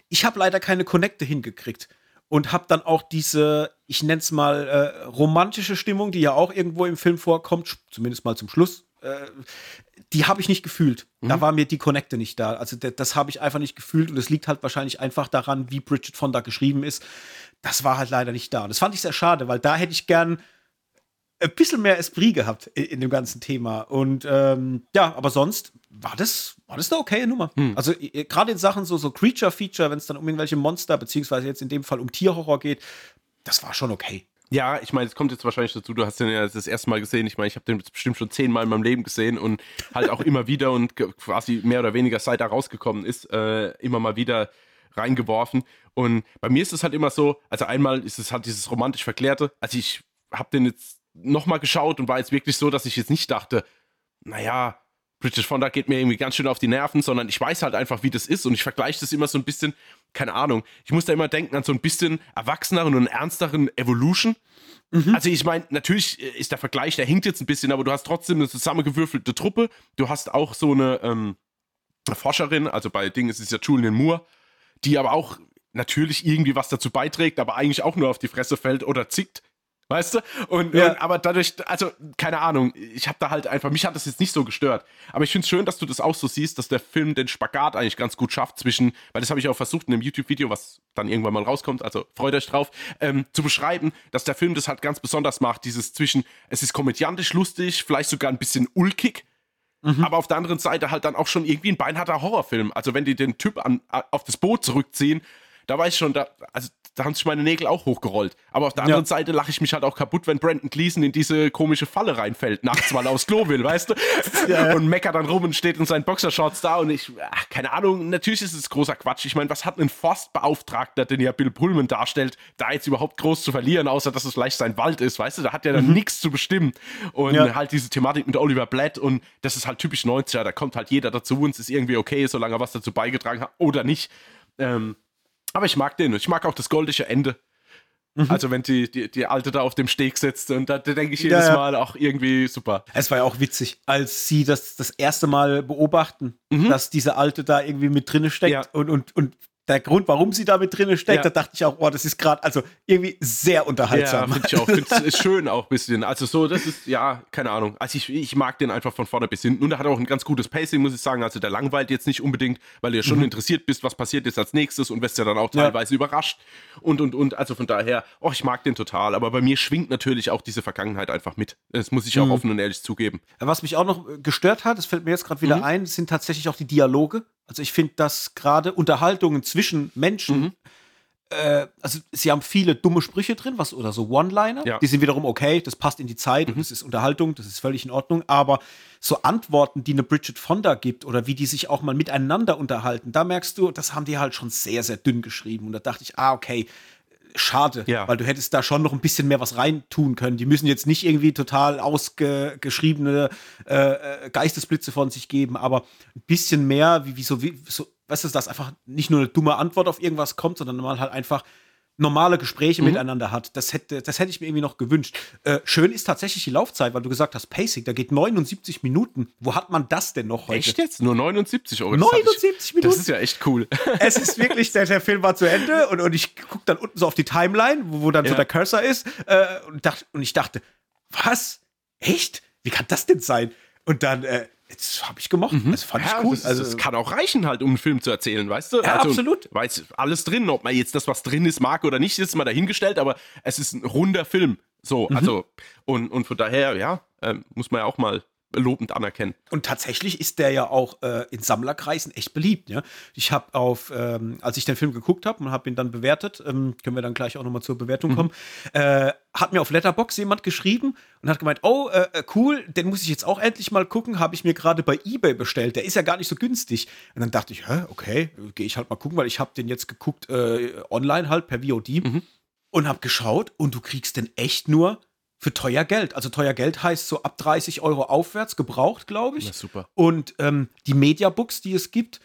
ich habe leider keine Connecte hingekriegt und habe dann auch diese, ich nenne es mal äh, romantische Stimmung, die ja auch irgendwo im Film vorkommt, zumindest mal zum Schluss, äh, die habe ich nicht gefühlt. Mhm. Da war mir die Connecte nicht da. Also das habe ich einfach nicht gefühlt und es liegt halt wahrscheinlich einfach daran, wie Bridget Fonda geschrieben ist. Das war halt leider nicht da. Und das fand ich sehr schade, weil da hätte ich gern ein bisschen mehr Esprit gehabt in, in dem ganzen Thema. Und ähm, ja, aber sonst war das, war das eine okaye Nummer. Hm. Also gerade in Sachen so, so Creature-Feature, wenn es dann um irgendwelche Monster, beziehungsweise jetzt in dem Fall um Tierhorror geht, das war schon okay. Ja, ich meine, es kommt jetzt wahrscheinlich dazu, du hast den ja das erste Mal gesehen. Ich meine, ich habe den bestimmt schon zehnmal in meinem Leben gesehen und halt auch immer wieder und quasi mehr oder weniger seit er rausgekommen ist, äh, immer mal wieder reingeworfen. Und bei mir ist es halt immer so, also einmal ist es halt dieses romantisch Verklärte. Also ich habe den jetzt nochmal geschaut und war jetzt wirklich so, dass ich jetzt nicht dachte, naja, British Fonda geht mir irgendwie ganz schön auf die Nerven, sondern ich weiß halt einfach, wie das ist und ich vergleiche das immer so ein bisschen, keine Ahnung, ich muss da immer denken an so ein bisschen erwachseneren und ernsteren Evolution. Mhm. Also ich meine, natürlich ist der Vergleich, der hinkt jetzt ein bisschen, aber du hast trotzdem eine zusammengewürfelte Truppe. Du hast auch so eine ähm, Forscherin, also bei Dingen ist es ja Julian Moore, die aber auch natürlich irgendwie was dazu beiträgt, aber eigentlich auch nur auf die Fresse fällt oder zickt Weißt du? Und, ja. und, aber dadurch, also, keine Ahnung, ich habe da halt einfach, mich hat das jetzt nicht so gestört. Aber ich finde es schön, dass du das auch so siehst, dass der Film den Spagat eigentlich ganz gut schafft zwischen, weil das habe ich auch versucht in einem YouTube-Video, was dann irgendwann mal rauskommt, also freut euch drauf, ähm, zu beschreiben, dass der Film das halt ganz besonders macht, dieses zwischen, es ist komödiantisch lustig, vielleicht sogar ein bisschen ulkig, mhm. aber auf der anderen Seite halt dann auch schon irgendwie ein beinharter Horrorfilm. Also wenn die den Typ an, auf das Boot zurückziehen, da war ich schon, da, also da haben sich meine Nägel auch hochgerollt. Aber auf der anderen ja. Seite lache ich mich halt auch kaputt, wenn Brandon Gleason in diese komische Falle reinfällt, nachts, weil er aufs Klo will, weißt du? Ja. Und meckert dann rum und steht in seinen Boxershorts da und ich, ach, keine Ahnung, natürlich ist es großer Quatsch. Ich meine, was hat ein Forstbeauftragter, den ja Bill Pullman darstellt, da jetzt überhaupt groß zu verlieren, außer dass es vielleicht sein Wald ist, weißt du? Da hat ja dann mhm. nichts zu bestimmen. Und ja. halt diese Thematik mit Oliver Blatt und das ist halt typisch 90er, da kommt halt jeder dazu und es ist irgendwie okay, solange er was dazu beigetragen hat oder nicht. Ähm, aber ich mag den. Ich mag auch das goldische Ende. Mhm. Also wenn die, die, die Alte da auf dem Steg sitzt und da, da denke ich jedes ja, ja. Mal auch irgendwie super. Es war ja auch witzig, als sie das das erste Mal beobachten, mhm. dass diese Alte da irgendwie mit drinne steckt ja. und, und, und der Grund, warum sie da mit drin steckt, ja. da dachte ich auch, oh, das ist gerade, also irgendwie sehr unterhaltsam. Ja, finde ich auch. Find's, ist schön auch ein bisschen. Also so, das ist, ja, keine Ahnung. Also ich, ich mag den einfach von vorne bis hinten. Und er hat auch ein ganz gutes Pacing, muss ich sagen. Also der langweilt jetzt nicht unbedingt, weil du ja schon mhm. interessiert bist, was passiert jetzt als nächstes und wirst ja dann auch teilweise ja. überrascht. Und, und, und. Also von daher, oh, ich mag den total. Aber bei mir schwingt natürlich auch diese Vergangenheit einfach mit. Das muss ich auch mhm. offen und ehrlich zugeben. Was mich auch noch gestört hat, das fällt mir jetzt gerade wieder mhm. ein, sind tatsächlich auch die Dialoge. Also ich finde, dass gerade Unterhaltungen zwischen Menschen, mhm. äh, also sie haben viele dumme Sprüche drin, was oder so One-Liner, ja. die sind wiederum okay, das passt in die Zeit, mhm. das ist Unterhaltung, das ist völlig in Ordnung, aber so Antworten, die eine Bridget Fonda gibt oder wie die sich auch mal miteinander unterhalten, da merkst du, das haben die halt schon sehr, sehr dünn geschrieben und da dachte ich, ah, okay, schade, ja. weil du hättest da schon noch ein bisschen mehr was reintun können. Die müssen jetzt nicht irgendwie total ausgeschriebene äh, äh, Geistesblitze von sich geben, aber ein bisschen mehr, wie, wie so, wie, so, weißt du, dass einfach nicht nur eine dumme Antwort auf irgendwas kommt, sondern mal halt einfach normale Gespräche mhm. miteinander hat. Das hätte, das hätte ich mir irgendwie noch gewünscht. Äh, schön ist tatsächlich die Laufzeit, weil du gesagt hast, Pacing, da geht 79 Minuten. Wo hat man das denn noch heute? Echt jetzt? Nur 79 Euro? 79 ich, Minuten? Das ist ja echt cool. Es ist wirklich, der, der Film war zu Ende und, und ich gucke dann unten so auf die Timeline, wo, wo dann ja. so der Cursor ist äh, und, dacht, und ich dachte, was? Echt? Wie kann das denn sein? Und dann äh, Jetzt habe ich gemocht. Mhm. Das fand ja, ich cool. Das, also, das kann auch reichen, halt, um einen Film zu erzählen, weißt du? Ja, also, absolut. Weiß alles drin. Ob man jetzt das, was drin ist, mag oder nicht, ist mal dahingestellt, aber es ist ein runder Film. So, mhm. also, und, und von daher, ja, äh, muss man ja auch mal lobend anerkennen. Und tatsächlich ist der ja auch äh, in Sammlerkreisen echt beliebt. Ja? Ich habe auf, ähm, als ich den Film geguckt habe und habe ihn dann bewertet, ähm, können wir dann gleich auch nochmal zur Bewertung mhm. kommen, äh, hat mir auf Letterbox jemand geschrieben und hat gemeint, oh, äh, äh, cool, den muss ich jetzt auch endlich mal gucken, habe ich mir gerade bei eBay bestellt. Der ist ja gar nicht so günstig. Und dann dachte ich, hä, okay, gehe ich halt mal gucken, weil ich habe den jetzt geguckt äh, online halt per VOD mhm. und habe geschaut und du kriegst den echt nur für teuer Geld. Also teuer Geld heißt so ab 30 Euro aufwärts, gebraucht, glaube ich. Na, super. Und ähm, die Mediabooks, die es gibt,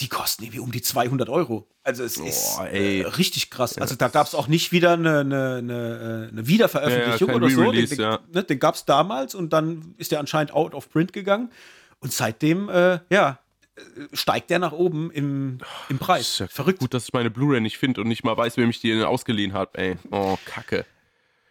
die kosten irgendwie um die 200 Euro. Also es oh, ist äh, richtig krass. Also da gab es auch nicht wieder eine, eine, eine, eine Wiederveröffentlichung ja, oder so. Den, den, ja. ne, den gab es damals und dann ist der anscheinend out of print gegangen. Und seitdem, äh, ja, äh, steigt der nach oben im, im Preis. Ja Verrückt. Gut, dass ich meine Blu-ray nicht finde und nicht mal weiß, wer mich die ausgeliehen hat. Ey, oh, Kacke.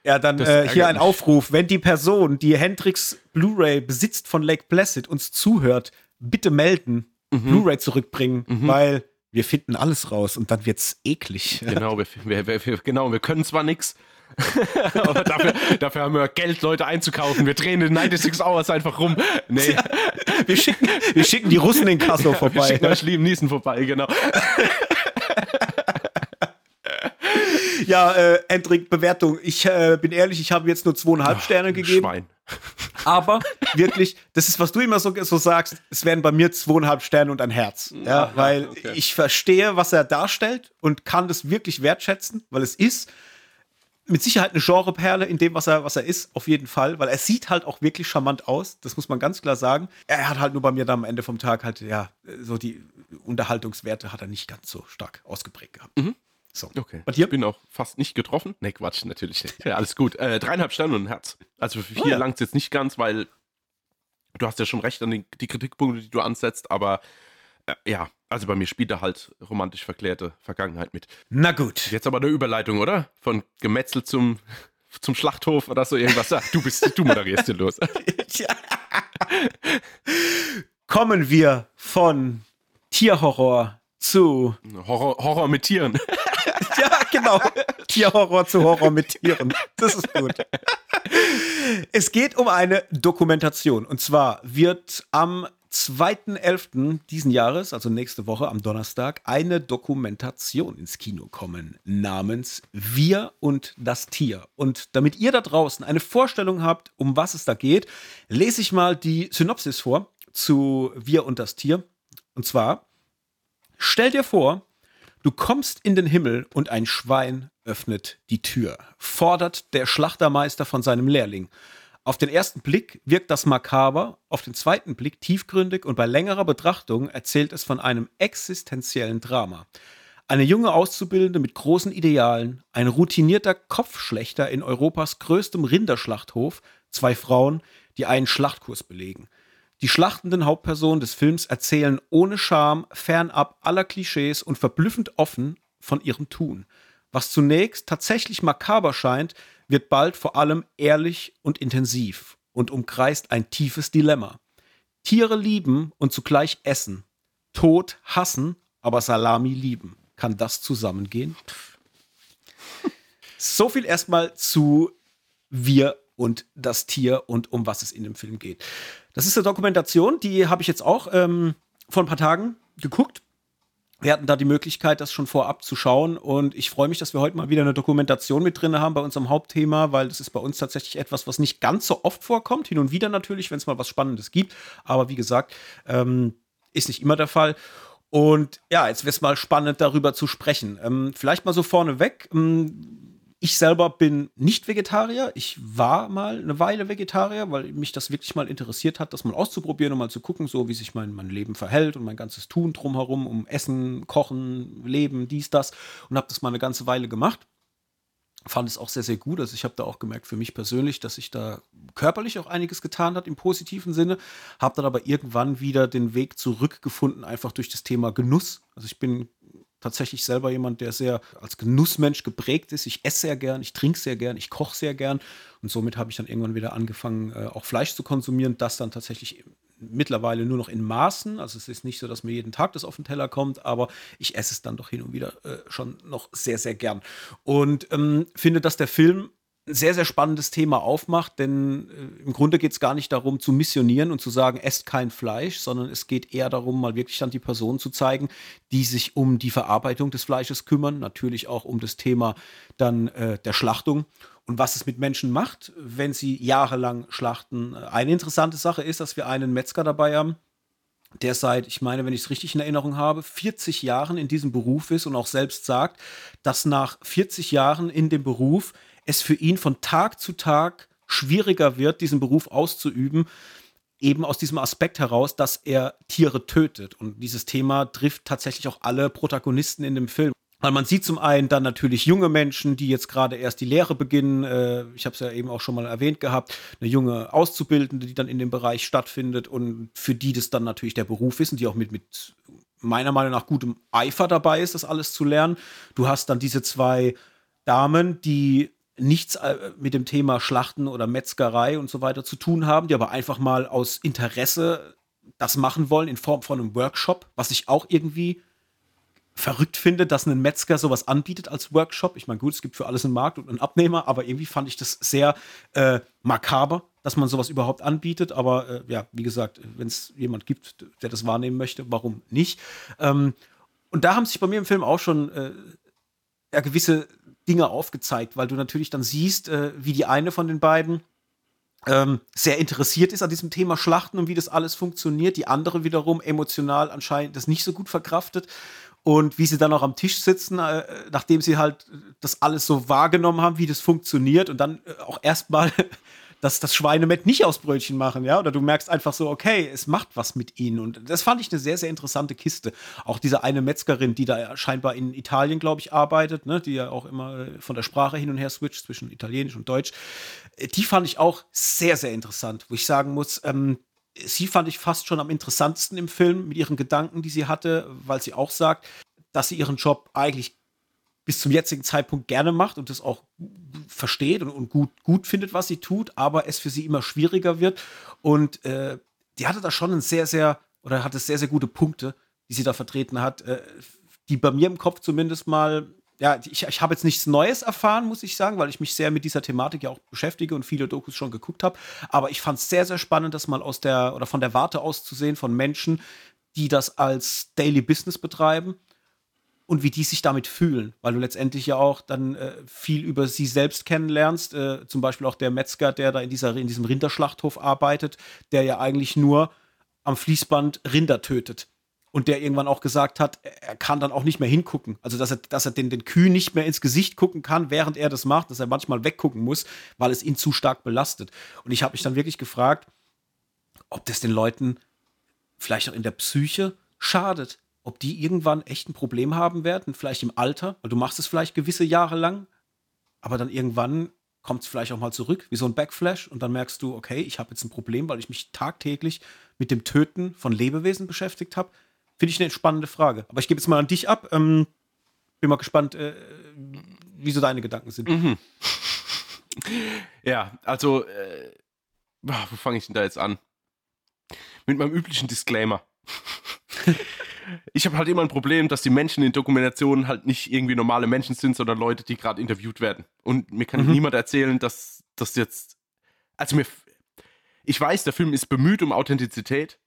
Ja, dann äh, hier ein Aufruf. Wenn die Person, die Hendrix Blu-ray besitzt von Lake Placid, uns zuhört, bitte melden mhm. Blu-ray zurückbringen, mhm. weil wir finden alles raus und dann wird's eklig. Genau, wir, wir, wir, genau, wir können zwar nichts, aber dafür, dafür, haben wir Geld, Leute einzukaufen. Wir drehen in 96 Hours einfach rum. Nee. wir, schicken, wir schicken die Russen in Kassel vorbei. Wir schicken euch lieben Niesen vorbei, genau. ja, äh, Hendrik, Bewertung. Ich äh, bin ehrlich, ich habe jetzt nur zweieinhalb Ach, Sterne gegeben. Schwein. Aber wirklich, das ist, was du immer so, so sagst, es werden bei mir zweieinhalb Sterne und ein Herz. Ja, Aha, weil okay. ich verstehe, was er darstellt und kann das wirklich wertschätzen, weil es ist mit Sicherheit eine Genreperle in dem, was er, was er ist, auf jeden Fall, weil er sieht halt auch wirklich charmant aus, das muss man ganz klar sagen. Er hat halt nur bei mir dann am Ende vom Tag halt, ja, so die Unterhaltungswerte hat er nicht ganz so stark ausgeprägt gehabt. Mhm. So. Okay. Bei dir? Ich bin auch fast nicht getroffen. Ne, Quatsch, natürlich nicht. Ja, alles gut. Äh, dreieinhalb Sterne und ein Herz. Also für vier oh, ja. langt es jetzt nicht ganz, weil du hast ja schon recht an die, die Kritikpunkte, die du ansetzt, aber äh, ja, also bei mir spielt da halt romantisch verklärte Vergangenheit mit. Na gut. Jetzt aber eine Überleitung, oder? Von Gemetzel zum, zum Schlachthof oder so irgendwas. Du bist, du moderierst hier los. Kommen wir von Tierhorror zu Horror, Horror mit Tieren. Ja, genau. Tierhorror zu Horror mit Tieren. Das ist gut. Es geht um eine Dokumentation. Und zwar wird am 2.11. diesen Jahres, also nächste Woche am Donnerstag, eine Dokumentation ins Kino kommen namens Wir und das Tier. Und damit ihr da draußen eine Vorstellung habt, um was es da geht, lese ich mal die Synopsis vor zu Wir und das Tier. Und zwar, stell dir vor, Du kommst in den Himmel und ein Schwein öffnet die Tür, fordert der Schlachtermeister von seinem Lehrling. Auf den ersten Blick wirkt das makaber, auf den zweiten Blick tiefgründig und bei längerer Betrachtung erzählt es von einem existenziellen Drama. Eine junge Auszubildende mit großen Idealen, ein routinierter Kopfschlechter in Europas größtem Rinderschlachthof, zwei Frauen, die einen Schlachtkurs belegen – die schlachtenden Hauptpersonen des Films erzählen ohne Scham, fernab aller Klischees und verblüffend offen von ihrem Tun. Was zunächst tatsächlich makaber scheint, wird bald vor allem ehrlich und intensiv und umkreist ein tiefes Dilemma. Tiere lieben und zugleich essen. Tod hassen, aber Salami lieben. Kann das zusammengehen? So viel erstmal zu wir und das Tier und um was es in dem Film geht. Das ist eine Dokumentation, die habe ich jetzt auch ähm, vor ein paar Tagen geguckt. Wir hatten da die Möglichkeit, das schon vorab zu schauen und ich freue mich, dass wir heute mal wieder eine Dokumentation mit drin haben bei unserem Hauptthema, weil das ist bei uns tatsächlich etwas, was nicht ganz so oft vorkommt. Hin und wieder natürlich, wenn es mal was Spannendes gibt, aber wie gesagt, ähm, ist nicht immer der Fall. Und ja, jetzt wäre es mal spannend, darüber zu sprechen. Ähm, vielleicht mal so vorneweg. Ähm, ich selber bin nicht Vegetarier. Ich war mal eine Weile Vegetarier, weil mich das wirklich mal interessiert hat, das mal auszuprobieren und mal zu gucken, so wie sich mein, mein Leben verhält und mein ganzes Tun drumherum, um Essen, Kochen, Leben, dies, das. Und habe das mal eine ganze Weile gemacht. Fand es auch sehr, sehr gut. Also ich habe da auch gemerkt für mich persönlich, dass sich da körperlich auch einiges getan hat im positiven Sinne. Habe dann aber irgendwann wieder den Weg zurückgefunden, einfach durch das Thema Genuss. Also ich bin tatsächlich selber jemand, der sehr als Genussmensch geprägt ist. Ich esse sehr gern, ich trinke sehr gern, ich koche sehr gern. Und somit habe ich dann irgendwann wieder angefangen, äh, auch Fleisch zu konsumieren. Das dann tatsächlich mittlerweile nur noch in Maßen. Also es ist nicht so, dass mir jeden Tag das auf den Teller kommt, aber ich esse es dann doch hin und wieder äh, schon noch sehr, sehr gern. Und ähm, finde, dass der Film sehr, sehr spannendes Thema aufmacht, denn äh, im Grunde geht es gar nicht darum zu missionieren und zu sagen, esst kein Fleisch, sondern es geht eher darum, mal wirklich dann die Personen zu zeigen, die sich um die Verarbeitung des Fleisches kümmern, natürlich auch um das Thema dann äh, der Schlachtung und was es mit Menschen macht, wenn sie jahrelang schlachten. Eine interessante Sache ist, dass wir einen Metzger dabei haben, der seit, ich meine, wenn ich es richtig in Erinnerung habe, 40 Jahren in diesem Beruf ist und auch selbst sagt, dass nach 40 Jahren in dem Beruf es für ihn von Tag zu Tag schwieriger wird, diesen Beruf auszuüben, eben aus diesem Aspekt heraus, dass er Tiere tötet. Und dieses Thema trifft tatsächlich auch alle Protagonisten in dem Film. Weil man sieht zum einen dann natürlich junge Menschen, die jetzt gerade erst die Lehre beginnen. Äh, ich habe es ja eben auch schon mal erwähnt gehabt. Eine junge Auszubildende, die dann in dem Bereich stattfindet und für die das dann natürlich der Beruf ist und die auch mit, mit meiner Meinung nach gutem Eifer dabei ist, das alles zu lernen. Du hast dann diese zwei Damen, die nichts äh, mit dem Thema Schlachten oder Metzgerei und so weiter zu tun haben, die aber einfach mal aus Interesse das machen wollen in Form von einem Workshop, was ich auch irgendwie verrückt finde, dass ein Metzger sowas anbietet als Workshop. Ich meine, gut, es gibt für alles einen Markt und einen Abnehmer, aber irgendwie fand ich das sehr äh, makaber, dass man sowas überhaupt anbietet. Aber äh, ja, wie gesagt, wenn es jemand gibt, der das wahrnehmen möchte, warum nicht? Ähm, und da haben sich bei mir im Film auch schon äh, ja, gewisse Dinge aufgezeigt, weil du natürlich dann siehst, äh, wie die eine von den beiden ähm, sehr interessiert ist an diesem Thema Schlachten und wie das alles funktioniert, die andere wiederum emotional anscheinend das nicht so gut verkraftet und wie sie dann auch am Tisch sitzen, äh, nachdem sie halt das alles so wahrgenommen haben, wie das funktioniert und dann äh, auch erstmal das, das Schweinemett nicht aus Brötchen machen, ja, oder du merkst einfach so, okay, es macht was mit ihnen. Und das fand ich eine sehr, sehr interessante Kiste. Auch diese eine Metzgerin, die da scheinbar in Italien, glaube ich, arbeitet, ne, die ja auch immer äh, von der Sprache hin und her switcht zwischen Italienisch und Deutsch, äh, die fand ich auch sehr, sehr interessant, wo ich sagen muss, ähm, sie fand ich fast schon am interessantesten im Film mit ihren Gedanken, die sie hatte, weil sie auch sagt, dass sie ihren Job eigentlich bis zum jetzigen Zeitpunkt gerne macht und das auch versteht und, und, gut, gut findet, was sie tut, aber es für sie immer schwieriger wird. Und äh, die hatte da schon ein sehr, sehr, oder hatte sehr, sehr gute Punkte, die sie da vertreten hat, äh, die bei mir im Kopf zumindest mal ja, ich, ich habe jetzt nichts Neues erfahren, muss ich sagen, weil ich mich sehr mit dieser Thematik ja auch beschäftige und viele Dokus schon geguckt habe. Aber ich fand es sehr, sehr spannend, das mal aus der oder von der Warte aus zu sehen von Menschen, die das als Daily Business betreiben und wie die sich damit fühlen, weil du letztendlich ja auch dann äh, viel über sie selbst kennenlernst. Äh, zum Beispiel auch der Metzger, der da in, dieser, in diesem Rinderschlachthof arbeitet, der ja eigentlich nur am Fließband Rinder tötet und der irgendwann auch gesagt hat, er kann dann auch nicht mehr hingucken. Also, dass er, dass er den, den Kühen nicht mehr ins Gesicht gucken kann, während er das macht, dass er manchmal weggucken muss, weil es ihn zu stark belastet. Und ich habe mich dann wirklich gefragt, ob das den Leuten vielleicht auch in der Psyche schadet. Ob die irgendwann echt ein Problem haben werden, vielleicht im Alter, weil du machst es vielleicht gewisse Jahre lang, aber dann irgendwann kommt es vielleicht auch mal zurück, wie so ein Backflash, und dann merkst du, okay, ich habe jetzt ein Problem, weil ich mich tagtäglich mit dem Töten von Lebewesen beschäftigt habe Finde ich eine spannende Frage. Aber ich gebe jetzt mal an dich ab. Ähm, bin mal gespannt, äh, wie so deine Gedanken sind. Mhm. Ja, also, äh, wo fange ich denn da jetzt an? Mit meinem üblichen Disclaimer. ich habe halt immer ein Problem, dass die Menschen in Dokumentationen halt nicht irgendwie normale Menschen sind, sondern Leute, die gerade interviewt werden. Und mir kann mhm. niemand erzählen, dass das jetzt. Also mir. Ich weiß, der Film ist bemüht um Authentizität,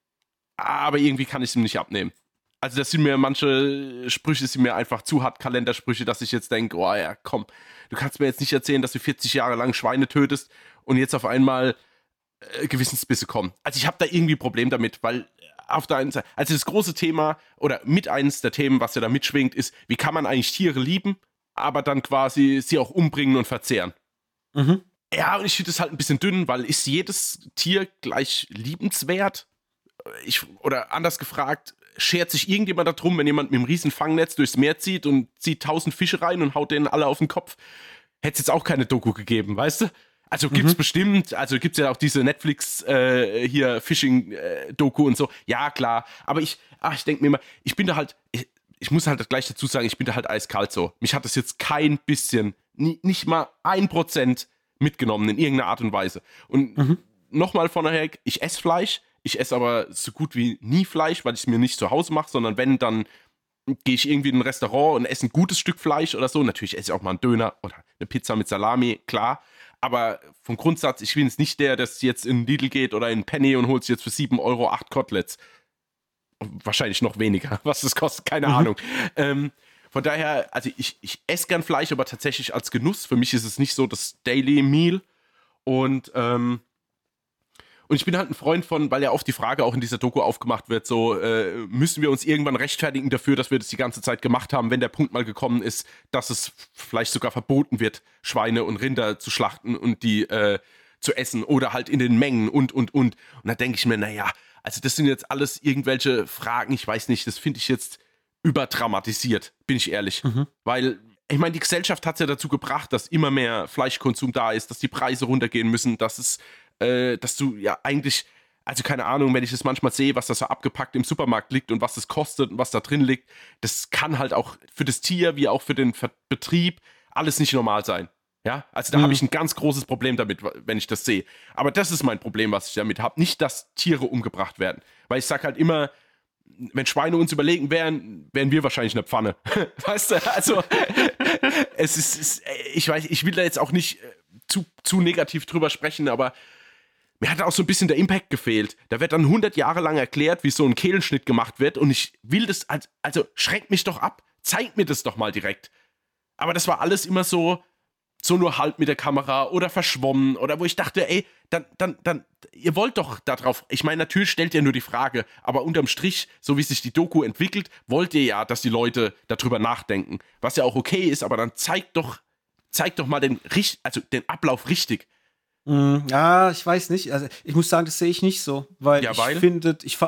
aber irgendwie kann ich es ihm nicht abnehmen. Also das sind mir manche Sprüche sind mir einfach zu hart Kalendersprüche, dass ich jetzt denke, oh ja, komm, du kannst mir jetzt nicht erzählen, dass du 40 Jahre lang Schweine tötest und jetzt auf einmal äh, Gewissensbisse kommen. Also ich habe da irgendwie ein Problem damit, weil auf der einen Seite, also das große Thema oder mit eines der Themen, was ja da mitschwingt, ist, wie kann man eigentlich Tiere lieben, aber dann quasi sie auch umbringen und verzehren. Mhm. Ja, und ich finde es halt ein bisschen dünn, weil ist jedes Tier gleich liebenswert? Ich, oder anders gefragt, schert sich irgendjemand darum, wenn jemand mit einem riesen Fangnetz durchs Meer zieht und zieht tausend Fische rein und haut denen alle auf den Kopf. Hätte es jetzt auch keine Doku gegeben, weißt du? Also gibt's mhm. bestimmt, also gibt's ja auch diese Netflix äh, hier Fishing äh, und so. Ja, klar, aber ich ach, ich denke mir immer, ich bin da halt ich, ich, muss halt gleich dazu sagen, ich bin da halt eiskalt so. Mich hat das jetzt kein bisschen, nie, nicht mal ein Prozent mitgenommen in irgendeiner Art und Weise. Und mhm. nochmal vornherein, ich esse Fleisch, ich esse aber so gut wie nie Fleisch, weil ich es mir nicht zu Hause mache, sondern wenn, dann gehe ich irgendwie in ein Restaurant und esse ein gutes Stück Fleisch oder so. Natürlich esse ich auch mal einen Döner oder eine Pizza mit Salami, klar. Aber vom Grundsatz, ich bin jetzt nicht der, der jetzt in Lidl geht oder in Penny und holt jetzt für 7 Euro 8 Koteletts. Wahrscheinlich noch weniger, was das kostet, keine mhm. Ahnung. Ähm, von daher, also ich, ich esse gern Fleisch, aber tatsächlich als Genuss. Für mich ist es nicht so das Daily Meal. Und, ähm, und ich bin halt ein Freund von, weil ja oft die Frage auch in dieser Doku aufgemacht wird, so äh, müssen wir uns irgendwann rechtfertigen dafür, dass wir das die ganze Zeit gemacht haben, wenn der Punkt mal gekommen ist, dass es vielleicht sogar verboten wird, Schweine und Rinder zu schlachten und die äh, zu essen oder halt in den Mengen und, und, und. Und da denke ich mir, naja, also das sind jetzt alles irgendwelche Fragen, ich weiß nicht, das finde ich jetzt überdramatisiert, bin ich ehrlich. Mhm. Weil ich meine, die Gesellschaft hat es ja dazu gebracht, dass immer mehr Fleischkonsum da ist, dass die Preise runtergehen müssen, dass es, äh, dass du ja eigentlich, also keine Ahnung, wenn ich das manchmal sehe, was da so abgepackt im Supermarkt liegt und was es kostet und was da drin liegt, das kann halt auch für das Tier wie auch für den Betrieb alles nicht normal sein. Ja, also da mhm. habe ich ein ganz großes Problem damit, wenn ich das sehe. Aber das ist mein Problem, was ich damit habe. Nicht, dass Tiere umgebracht werden. Weil ich sage halt immer, wenn Schweine uns überlegen wären, wären wir wahrscheinlich eine Pfanne. weißt du, also es ist, es, ich weiß, ich will da jetzt auch nicht äh, zu, zu negativ drüber sprechen, aber mir hat auch so ein bisschen der Impact gefehlt. Da wird dann 100 Jahre lang erklärt, wie so ein Kehlenschnitt gemacht wird und ich will das, also schränkt mich doch ab, zeigt mir das doch mal direkt. Aber das war alles immer so, so nur halb mit der Kamera oder verschwommen oder wo ich dachte, ey, dann, dann, dann, ihr wollt doch darauf, ich meine, natürlich stellt ihr nur die Frage, aber unterm Strich, so wie sich die Doku entwickelt, wollt ihr ja, dass die Leute darüber nachdenken, was ja auch okay ist, aber dann zeigt doch, zeigt doch mal den, also den Ablauf richtig. Mm, ja, ich weiß nicht. Also ich muss sagen, das sehe ich nicht so, weil ja, ich finde, ich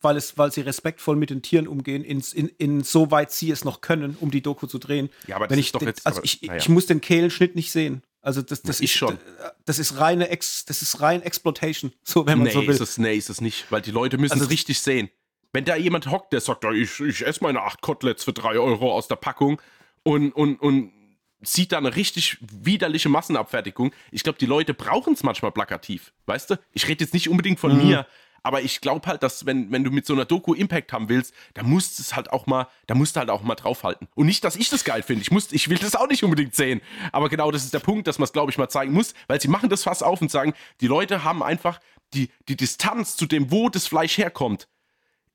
weil es, weil sie respektvoll mit den Tieren umgehen, in, in, insoweit sie es noch können, um die Doku zu drehen. Ja, aber das Wenn ist ich, doch jetzt, also aber, ich, ja. ich muss den Kehlenschnitt nicht sehen. Also das, das ist schon. Das ist reine Ex, das ist rein Exploitation, so wenn man nee, so will. Ist es, nee, ist es nicht, weil die Leute müssen also, es richtig sehen. Wenn da jemand hockt, der sagt, ich, ich esse meine acht Koteletts für drei Euro aus der Packung und, und, und sieht da eine richtig widerliche Massenabfertigung. Ich glaube, die Leute brauchen es manchmal plakativ. Weißt du? Ich rede jetzt nicht unbedingt von mhm. mir, aber ich glaube halt, dass wenn, wenn du mit so einer Doku Impact haben willst, da musst es halt auch mal, da musst du halt auch mal draufhalten. Und nicht, dass ich das geil finde. Ich muss, ich will das auch nicht unbedingt sehen. Aber genau das ist der Punkt, dass man es, glaube ich, mal zeigen muss, weil sie machen das fast auf und sagen, die Leute haben einfach die, die Distanz zu dem, wo das Fleisch herkommt,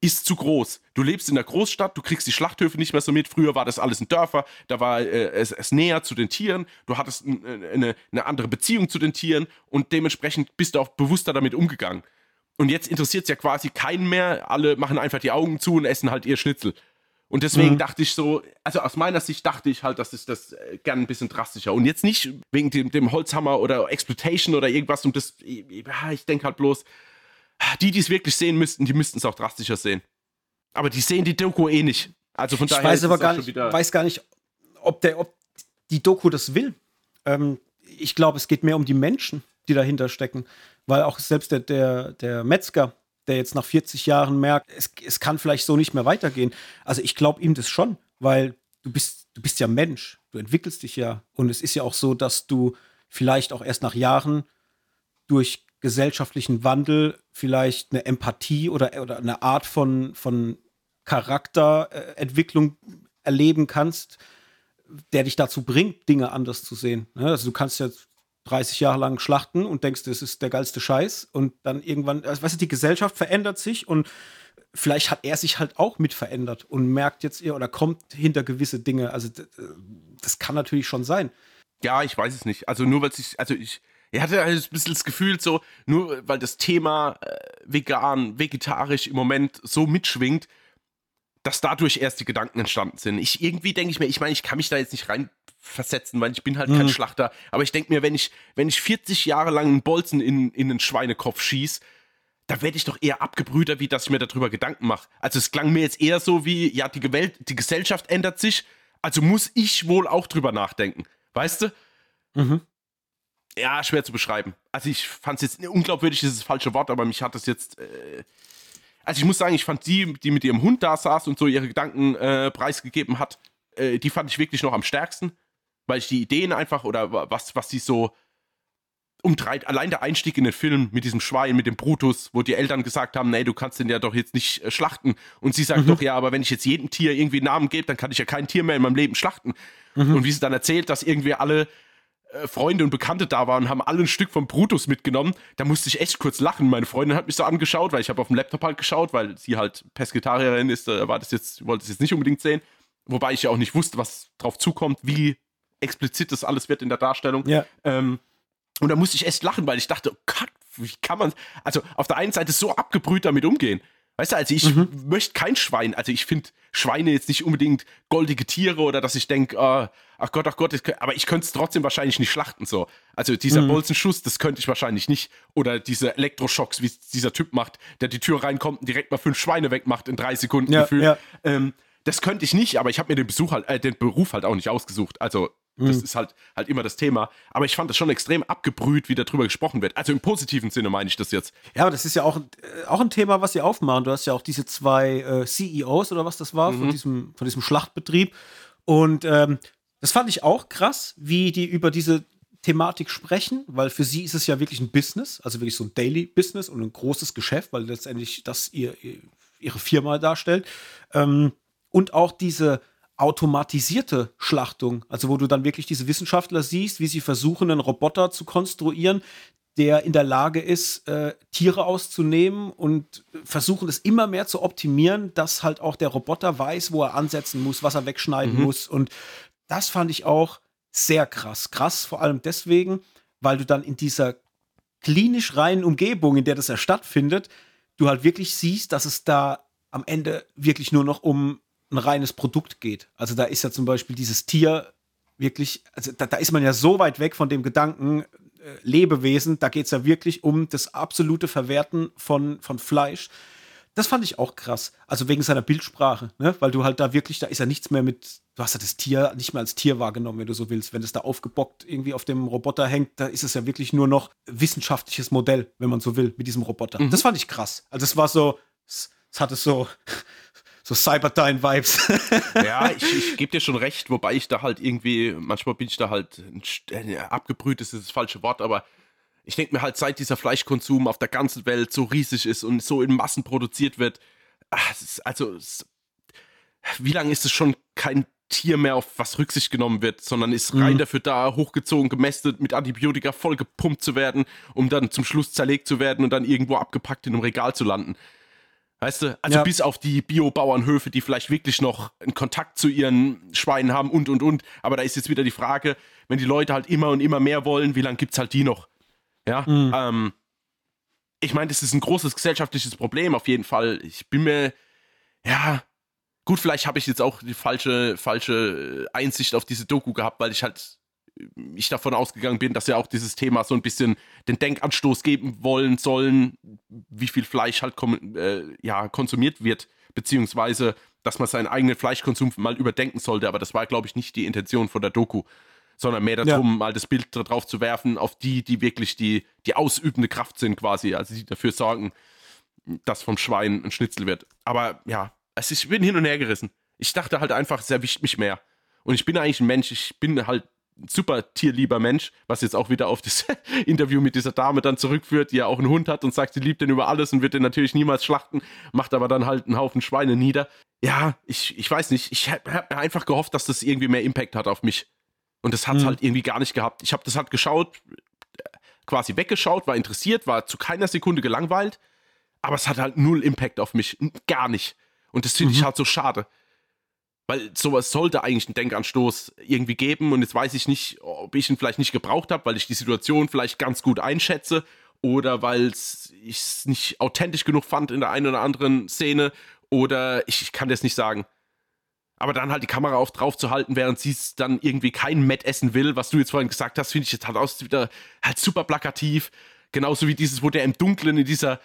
ist zu groß. Du lebst in der Großstadt, du kriegst die Schlachthöfe nicht mehr so mit. Früher war das alles ein Dörfer, da war äh, es, es, näher zu den Tieren, du hattest eine, eine andere Beziehung zu den Tieren und dementsprechend bist du auch bewusster damit umgegangen. Und jetzt interessiert es ja quasi keinen mehr. Alle machen einfach die Augen zu und essen halt ihr Schnitzel. Und deswegen mhm. dachte ich so, also aus meiner Sicht dachte ich halt, das ist das äh, gern ein bisschen drastischer. Und jetzt nicht wegen dem, dem Holzhammer oder Exploitation oder irgendwas. Und das, ich denke halt bloß, die, die es wirklich sehen müssten, die müssten es auch drastischer sehen. Aber die sehen die Doku eh nicht. Also von ich daher weiß aber gar nicht, weiß gar nicht, ob, der, ob die Doku das will. Ähm, ich glaube, es geht mehr um die Menschen, die dahinter stecken. Weil auch selbst der, der, der Metzger, der jetzt nach 40 Jahren merkt, es, es kann vielleicht so nicht mehr weitergehen. Also ich glaube ihm das schon, weil du bist, du bist ja Mensch, du entwickelst dich ja. Und es ist ja auch so, dass du vielleicht auch erst nach Jahren durch gesellschaftlichen Wandel vielleicht eine Empathie oder, oder eine Art von, von Charakterentwicklung erleben kannst, der dich dazu bringt, Dinge anders zu sehen. Ne? Also du kannst jetzt 30 Jahre lang schlachten und denkst, das ist der geilste Scheiß und dann irgendwann, also, weißt du, die Gesellschaft verändert sich und vielleicht hat er sich halt auch mit verändert und merkt jetzt eher oder kommt hinter gewisse Dinge. Also das kann natürlich schon sein. Ja, ich weiß es nicht. Also nur weil ich, also ich, ich hatte halt ein bisschen das Gefühl, so, nur weil das Thema äh, vegan, vegetarisch im Moment so mitschwingt, dass dadurch erst die Gedanken entstanden sind. Ich irgendwie denke ich mir, ich meine, ich kann mich da jetzt nicht reinversetzen, weil ich bin halt mhm. kein Schlachter. Aber ich denke mir, wenn ich, wenn ich 40 Jahre lang einen Bolzen in, in einen Schweinekopf schieße, da werde ich doch eher abgebrüder, wie dass ich mir darüber Gedanken mache. Also es klang mir jetzt eher so wie, ja, die, Welt, die Gesellschaft ändert sich, also muss ich wohl auch drüber nachdenken. Weißt du? Mhm ja, schwer zu beschreiben. Also ich fand es jetzt, unglaubwürdig ist das falsche Wort, aber mich hat das jetzt, äh, also ich muss sagen, ich fand die, die mit ihrem Hund da saß und so ihre Gedanken äh, preisgegeben hat, äh, die fand ich wirklich noch am stärksten, weil ich die Ideen einfach oder was, was sie so umtreibt, allein der Einstieg in den Film mit diesem Schwein, mit dem Brutus, wo die Eltern gesagt haben, nee, du kannst den ja doch jetzt nicht äh, schlachten. Und sie sagt mhm. doch, ja, aber wenn ich jetzt jedem Tier irgendwie einen Namen gebe, dann kann ich ja kein Tier mehr in meinem Leben schlachten. Mhm. Und wie sie dann erzählt, dass irgendwie alle äh, Freunde und Bekannte da waren, haben alle ein Stück vom Brutus mitgenommen. Da musste ich echt kurz lachen. Meine Freundin hat mich so angeschaut, weil ich habe auf dem Laptop halt geschaut, weil sie halt Pesketarierin ist, äh, war das jetzt, wollte es jetzt nicht unbedingt sehen. wobei ich ja auch nicht wusste, was drauf zukommt, wie explizit das alles wird in der Darstellung. Ja. Ähm, und da musste ich echt lachen, weil ich dachte, oh Gott, wie kann man, also auf der einen Seite so abgebrüht damit umgehen. Weißt du, also ich Mhm. möchte kein Schwein, also ich finde Schweine jetzt nicht unbedingt goldige Tiere oder dass ich denke, äh, ach Gott, ach Gott, kö- aber ich könnte es trotzdem wahrscheinlich nicht schlachten so. Also dieser Mhm. Bolzenschuss, das könnte ich wahrscheinlich nicht. Oder diese Elektroschocks, wie es dieser Typ macht, der die Tür reinkommt und direkt mal fünf Schweine wegmacht in drei Sekunden Ja, gefühlt. ja. Ähm, das könnte ich nicht, aber ich habe mir den, Besuch halt, äh, den Beruf halt auch nicht ausgesucht. Also das Mhm. ist halt, halt immer das Thema. Aber ich fand das schon extrem abgebrüht, wie darüber gesprochen wird. Also im positiven Sinne meine ich das jetzt. Ja, aber das ist ja auch, äh, auch ein Thema, was sie aufmachen. Du hast ja auch diese zwei äh, CEOs oder was das war von, diesem, von diesem Schlachtbetrieb. Und ähm, das fand ich auch krass, wie die über diese Thematik sprechen, weil für sie ist es ja wirklich ein Business, also wirklich so ein Daily Business und ein großes Geschäft, weil letztendlich das ihr, ihr, ihre Firma darstellt. Ähm, und auch diese automatisierte Schlachtung, also wo du dann wirklich diese Wissenschaftler siehst, wie sie versuchen, einen Roboter zu konstruieren, der in der Lage ist, äh, Tiere auszunehmen und versuchen es immer mehr zu optimieren, dass halt auch der Roboter weiß, wo er ansetzen muss, was er wegschneiden muss. Und das fand ich auch sehr krass. Krass vor allem deswegen, weil du dann in dieser klinisch reinen Umgebung, in der das ja stattfindet, du halt wirklich siehst, dass es da am Ende wirklich nur noch um ein reines Produkt geht. Also da ist ja zum Beispiel dieses Tier wirklich, also da, da ist man ja so weit weg von dem Gedanken, äh, Lebewesen, da geht es ja wirklich um das absolute Verwerten von, von Fleisch. Das fand ich auch krass. Also wegen seiner Bildsprache, ne? Weil du halt da wirklich, da ist ja nichts mehr mit, du hast ja das Tier nicht mehr als Tier wahrgenommen, wenn du so willst. Wenn es da aufgebockt irgendwie auf dem Roboter hängt, da ist es ja wirklich nur noch wissenschaftliches Modell, wenn man so will, mit diesem Roboter. Das fand ich krass. Also es war so, es, es hatte so, so Cyberdyne-Vibes. Ja, ich, ich gebe dir schon recht, wobei ich da halt irgendwie, manchmal bin ich da halt, äh, abgebrüht ist das falsche Wort, aber ich denke mir halt, seit dieser Fleischkonsum auf der ganzen Welt so riesig ist und so in Massen produziert wird, ach, ist, also, es, wie lange ist es schon kein Tier mehr, auf was Rücksicht genommen wird, sondern ist rein dafür da, hochgezogen, gemästet, mit Antibiotika voll gepumpt zu werden, um dann zum Schluss zerlegt zu werden und dann irgendwo abgepackt in einem Regal zu landen. Weißt du, also Ja. bis auf die Biobauernhöfe, die vielleicht wirklich noch einen Kontakt zu ihren Schweinen haben und und und. Aber da ist jetzt wieder die Frage, wenn die Leute halt immer und immer mehr wollen, wie lange gibt es halt die noch? Ja, ähm, ich meine, das ist ein großes gesellschaftliches Problem auf jeden Fall. Ich bin mir, ja, gut, vielleicht habe ich jetzt auch die falsche, falsche Einsicht auf diese Doku gehabt, weil ich halt ich davon ausgegangen bin, dass ja auch dieses Thema so ein bisschen den Denkanstoß geben wollen sollen, wie viel Fleisch halt äh, ja, konsumiert wird, beziehungsweise dass man seinen eigenen Fleischkonsum mal überdenken sollte. Aber das war, glaube ich, nicht die Intention von der Doku, sondern mehr darum, mal das Bild darauf zu werfen, auf die, die wirklich die, die ausübende Kraft sind, quasi, also die dafür sorgen, dass vom Schwein ein Schnitzel wird. Aber ja, also ich bin hin und her gerissen. Ich dachte halt einfach, es erwischt mich mehr. Und ich bin eigentlich ein Mensch, ich bin halt super tierlieber Mensch, was jetzt auch wieder auf das Interview mit dieser Dame dann zurückführt, die ja auch einen Hund hat und sagt, sie liebt den über alles und wird den natürlich niemals schlachten, macht aber dann halt einen Haufen Schweine nieder. Ja, ich, ich weiß nicht, ich habe hab mir einfach gehofft, dass das irgendwie mehr Impact hat auf mich. Und das hat es Mhm. halt irgendwie gar nicht gehabt. Ich habe das halt geschaut, quasi weggeschaut, war interessiert, war zu keiner Sekunde gelangweilt, aber es hat halt null Impact auf mich. Gar nicht. Und das finde ich halt so schade. Weil sowas sollte eigentlich einen Denkanstoß irgendwie geben und jetzt weiß ich nicht, ob ich ihn vielleicht nicht gebraucht habe, weil ich die Situation vielleicht ganz gut einschätze oder weil ich es nicht authentisch genug fand in der einen oder anderen Szene oder ich, ich kann das nicht sagen. Aber dann halt die Kamera auf drauf zu halten, während sie es dann irgendwie kein Met essen will, was du jetzt vorhin gesagt hast, finde ich jetzt halt aus wieder halt super plakativ. Genauso wie dieses, wo der im Dunkeln in dieser,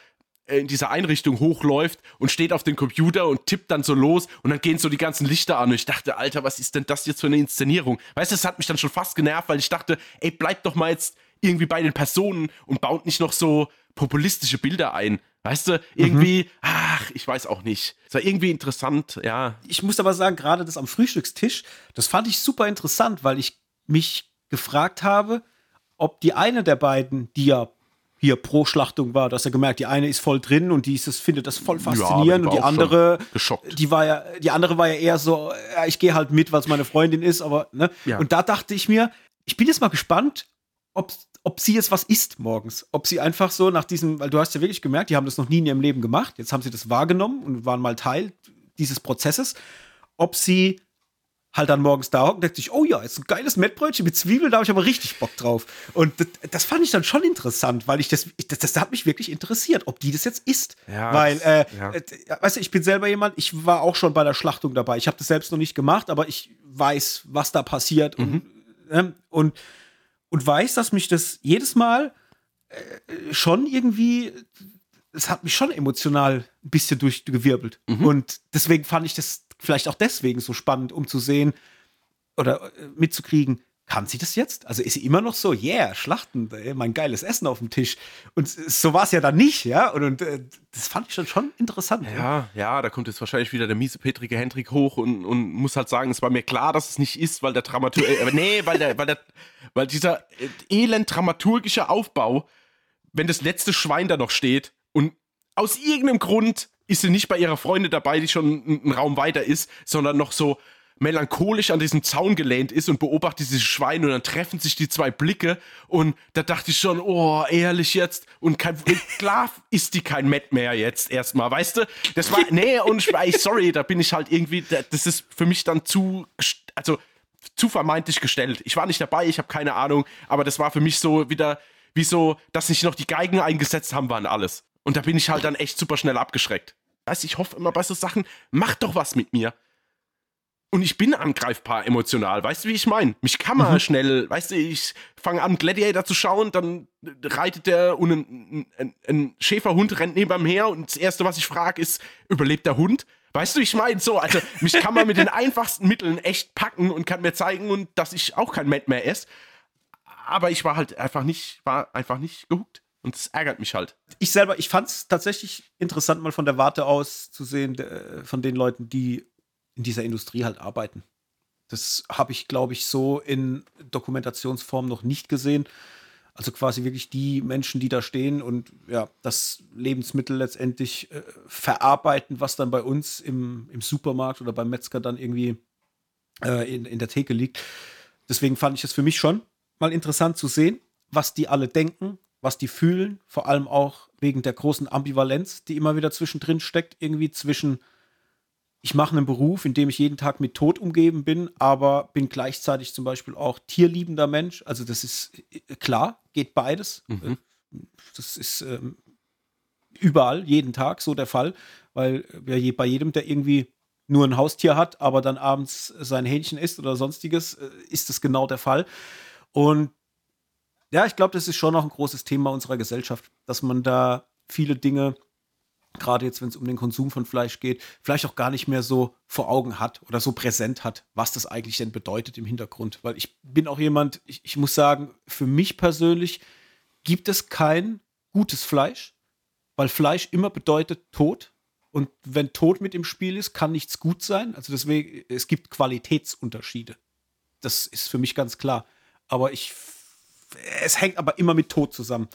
in dieser Einrichtung hochläuft und steht auf den Computer und tippt dann so los und dann gehen so die ganzen Lichter an und ich dachte, Alter, was ist denn das jetzt für eine Inszenierung? Weißt du, das hat mich dann schon fast genervt, weil ich dachte, ey, bleib doch mal jetzt irgendwie bei den Personen und baut nicht noch so populistische Bilder ein. Weißt du, irgendwie, ach, ich weiß auch nicht. Es war irgendwie interessant, ja. ich muss aber sagen, gerade das am Frühstückstisch, das fand ich super interessant, weil ich mich gefragt habe, ob die eine der beiden, die ja hier pro Schlachtung war, du hast ja gemerkt, die eine ist voll drin und die ist, das findet das voll die faszinierend und die auch schon andere, die war ja, die andere war ja eher so, ja, ich gehe halt mit, weil es meine Freundin ist, aber ne? Ja. Und da dachte ich mir, ich bin jetzt mal gespannt, ob, ob sie jetzt was isst morgens. Ob sie einfach so nach diesem, weil du hast ja wirklich gemerkt, die haben das noch nie in ihrem Leben gemacht. Jetzt haben sie das wahrgenommen und waren mal Teil dieses Prozesses. Ob sie halt dann morgens da hocken und denkt sich, oh ja, ist ein geiles Mettbrötchen mit Zwiebeln, da habe ich aber richtig Bock drauf. Und das, das, fand ich dann schon interessant, weil ich das, das, das hat mich wirklich interessiert, ob die das jetzt isst. Ja, weil, äh, ja. äh, weißt du, ich bin selber jemand, ich war auch schon bei der Schlachtung dabei. Ich habe das selbst noch nicht gemacht, aber ich weiß, was da passiert mhm. und, äh, und, und weiß, dass mich das jedes Mal äh, schon irgendwie es hat mich schon emotional ein bisschen durchgewirbelt. Mhm. Und deswegen fand ich das vielleicht auch deswegen so spannend, um zu sehen oder äh, mitzukriegen, kann sie das jetzt? Also ist sie immer noch so, yeah, Schlachten, ey, mein geiles Essen auf dem Tisch. Und so war es ja dann nicht, ja. Und, und äh, das fand ich dann schon interessant. Ja, ja, ja, da kommt jetzt wahrscheinlich wieder der miese Petrige Hendrik hoch und, und muss halt sagen, es war mir klar, dass es nicht ist, weil der Dramaturg, äh, nee, weil der, weil der, weil dieser äh, elend dramaturgische Aufbau, wenn das letzte Schwein da noch steht und aus irgendeinem Grund ist sie nicht bei ihrer Freundin dabei, die schon einen Raum weiter ist, sondern noch so melancholisch an diesem Zaun gelehnt ist und beobachtet dieses Schwein und dann treffen sich die zwei Blicke und da dachte ich schon, oh, ehrlich jetzt und kein, klar ist die kein Matt mehr jetzt erstmal, weißt du? Das war, nee, und ich, sorry, da bin ich halt irgendwie, das ist für mich dann zu, also zu vermeintlich gestellt. Ich war nicht dabei, ich habe keine Ahnung, aber das war für mich so wieder, wie so, dass sich noch die Geigen eingesetzt haben, waren alles. Und da bin ich halt dann echt super schnell abgeschreckt. Weißt ich hoffe immer bei so Sachen, mach doch was mit mir. Und ich bin angreifbar emotional, weißt du, wie ich meine? Mich kann man mhm. schnell, weißt du, ich fange an, Gladiator zu schauen, dann reitet der und ein, ein, ein Schäferhund rennt neben mir her und das Erste, was ich frage, ist, überlebt der Hund? Weißt du, ich meine so, also mich kann man mit den einfachsten Mitteln echt packen und kann mir zeigen, und dass ich auch kein Matt mehr esse. Aber ich war halt einfach nicht, war einfach nicht gehuckt. Und das ärgert mich halt. Ich selber, ich fand es tatsächlich interessant, mal von der Warte aus zu sehen, der, von den Leuten, die in dieser Industrie halt arbeiten. Das habe ich, glaube ich, so in Dokumentationsform noch nicht gesehen. Also quasi wirklich die Menschen, die da stehen und ja, das Lebensmittel letztendlich äh, verarbeiten, was dann bei uns im, im Supermarkt oder beim Metzger dann irgendwie äh, in, in der Theke liegt. Deswegen fand ich es für mich schon mal interessant zu sehen, was die alle denken, was die fühlen, vor allem auch wegen der großen Ambivalenz, die immer wieder zwischendrin steckt, irgendwie zwischen ich mache einen Beruf, in dem ich jeden Tag mit Tod umgeben bin, aber bin gleichzeitig zum Beispiel auch tierliebender Mensch. Also das ist äh, klar, geht beides. Mhm. Äh, das ist ähm, überall, jeden Tag so der Fall, weil ja, bei jedem, der irgendwie nur ein Haustier hat, aber dann abends sein Hähnchen isst oder sonstiges, äh, ist das genau der Fall. Und ja, ich glaube, das ist schon noch ein großes Thema unserer Gesellschaft, dass man da viele Dinge, gerade jetzt, wenn es um den Konsum von Fleisch geht, vielleicht auch gar nicht mehr so vor Augen hat oder so präsent hat, was das eigentlich denn bedeutet im Hintergrund. Weil ich bin auch jemand, ich, ich muss sagen, für mich persönlich gibt es kein gutes Fleisch, weil Fleisch immer bedeutet Tod. Und wenn Tod mit im Spiel ist, kann nichts gut sein. Also deswegen, es gibt Qualitätsunterschiede. Das ist für mich ganz klar. Aber ich es hängt aber immer mit Tod zusammen.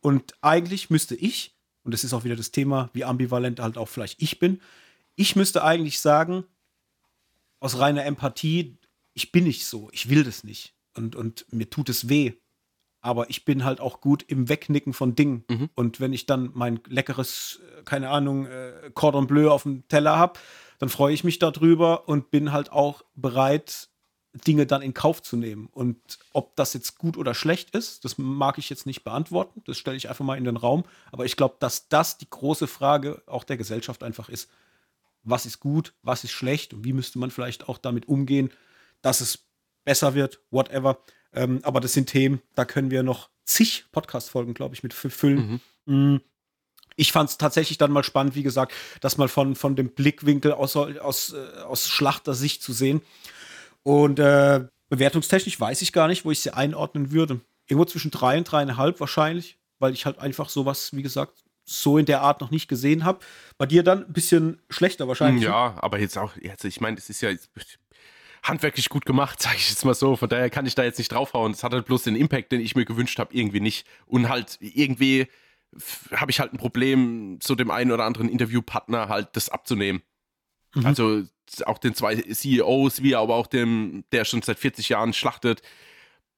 Und eigentlich müsste ich, und das ist auch wieder das Thema, wie ambivalent halt auch vielleicht ich bin, ich müsste eigentlich sagen, aus reiner Empathie, ich bin nicht so, ich will das nicht. Und, und mir tut es weh. Aber ich bin halt auch gut im Wegnicken von Dingen. Mhm. Und wenn ich dann mein leckeres, äh, keine Ahnung, äh, Cordon Bleu auf dem Teller habe, dann freue ich mich darüber und bin halt auch bereit, Dinge dann in Kauf zu nehmen. Und ob das jetzt gut oder schlecht ist, das mag ich jetzt nicht beantworten. Das stelle ich einfach mal in den Raum. Aber ich glaube, dass das die große Frage auch der Gesellschaft einfach ist. Was ist gut, was ist schlecht und wie müsste man vielleicht auch damit umgehen, dass es besser wird, whatever. Ähm, aber das sind Themen, da können wir noch zig Podcast-Folgen, glaube ich, mit füllen. Mhm. Mm. Ich fand es tatsächlich dann mal spannend, wie gesagt, das mal von, von dem Blickwinkel aus, aus, äh, aus Schlachtersicht zu sehen. Und äh, bewertungstechnisch weiß ich gar nicht, wo ich sie einordnen würde. Irgendwo zwischen drei und dreieinhalb wahrscheinlich, weil ich halt einfach sowas, wie gesagt, so in der Art noch nicht gesehen habe. Bei dir dann ein bisschen schlechter wahrscheinlich. Ja, aber jetzt auch, jetzt, ich meine, es ist ja handwerklich gut gemacht, sage ich jetzt mal so. Von daher kann ich da jetzt nicht draufhauen. Das hat halt bloß den Impact, den ich mir gewünscht habe, irgendwie nicht. Und halt irgendwie habe ich halt ein Problem, so dem einen oder anderen Interviewpartner halt das abzunehmen. Mhm. Also auch den zwei CEOs, wie aber auch dem, der schon seit 40 Jahren schlachtet.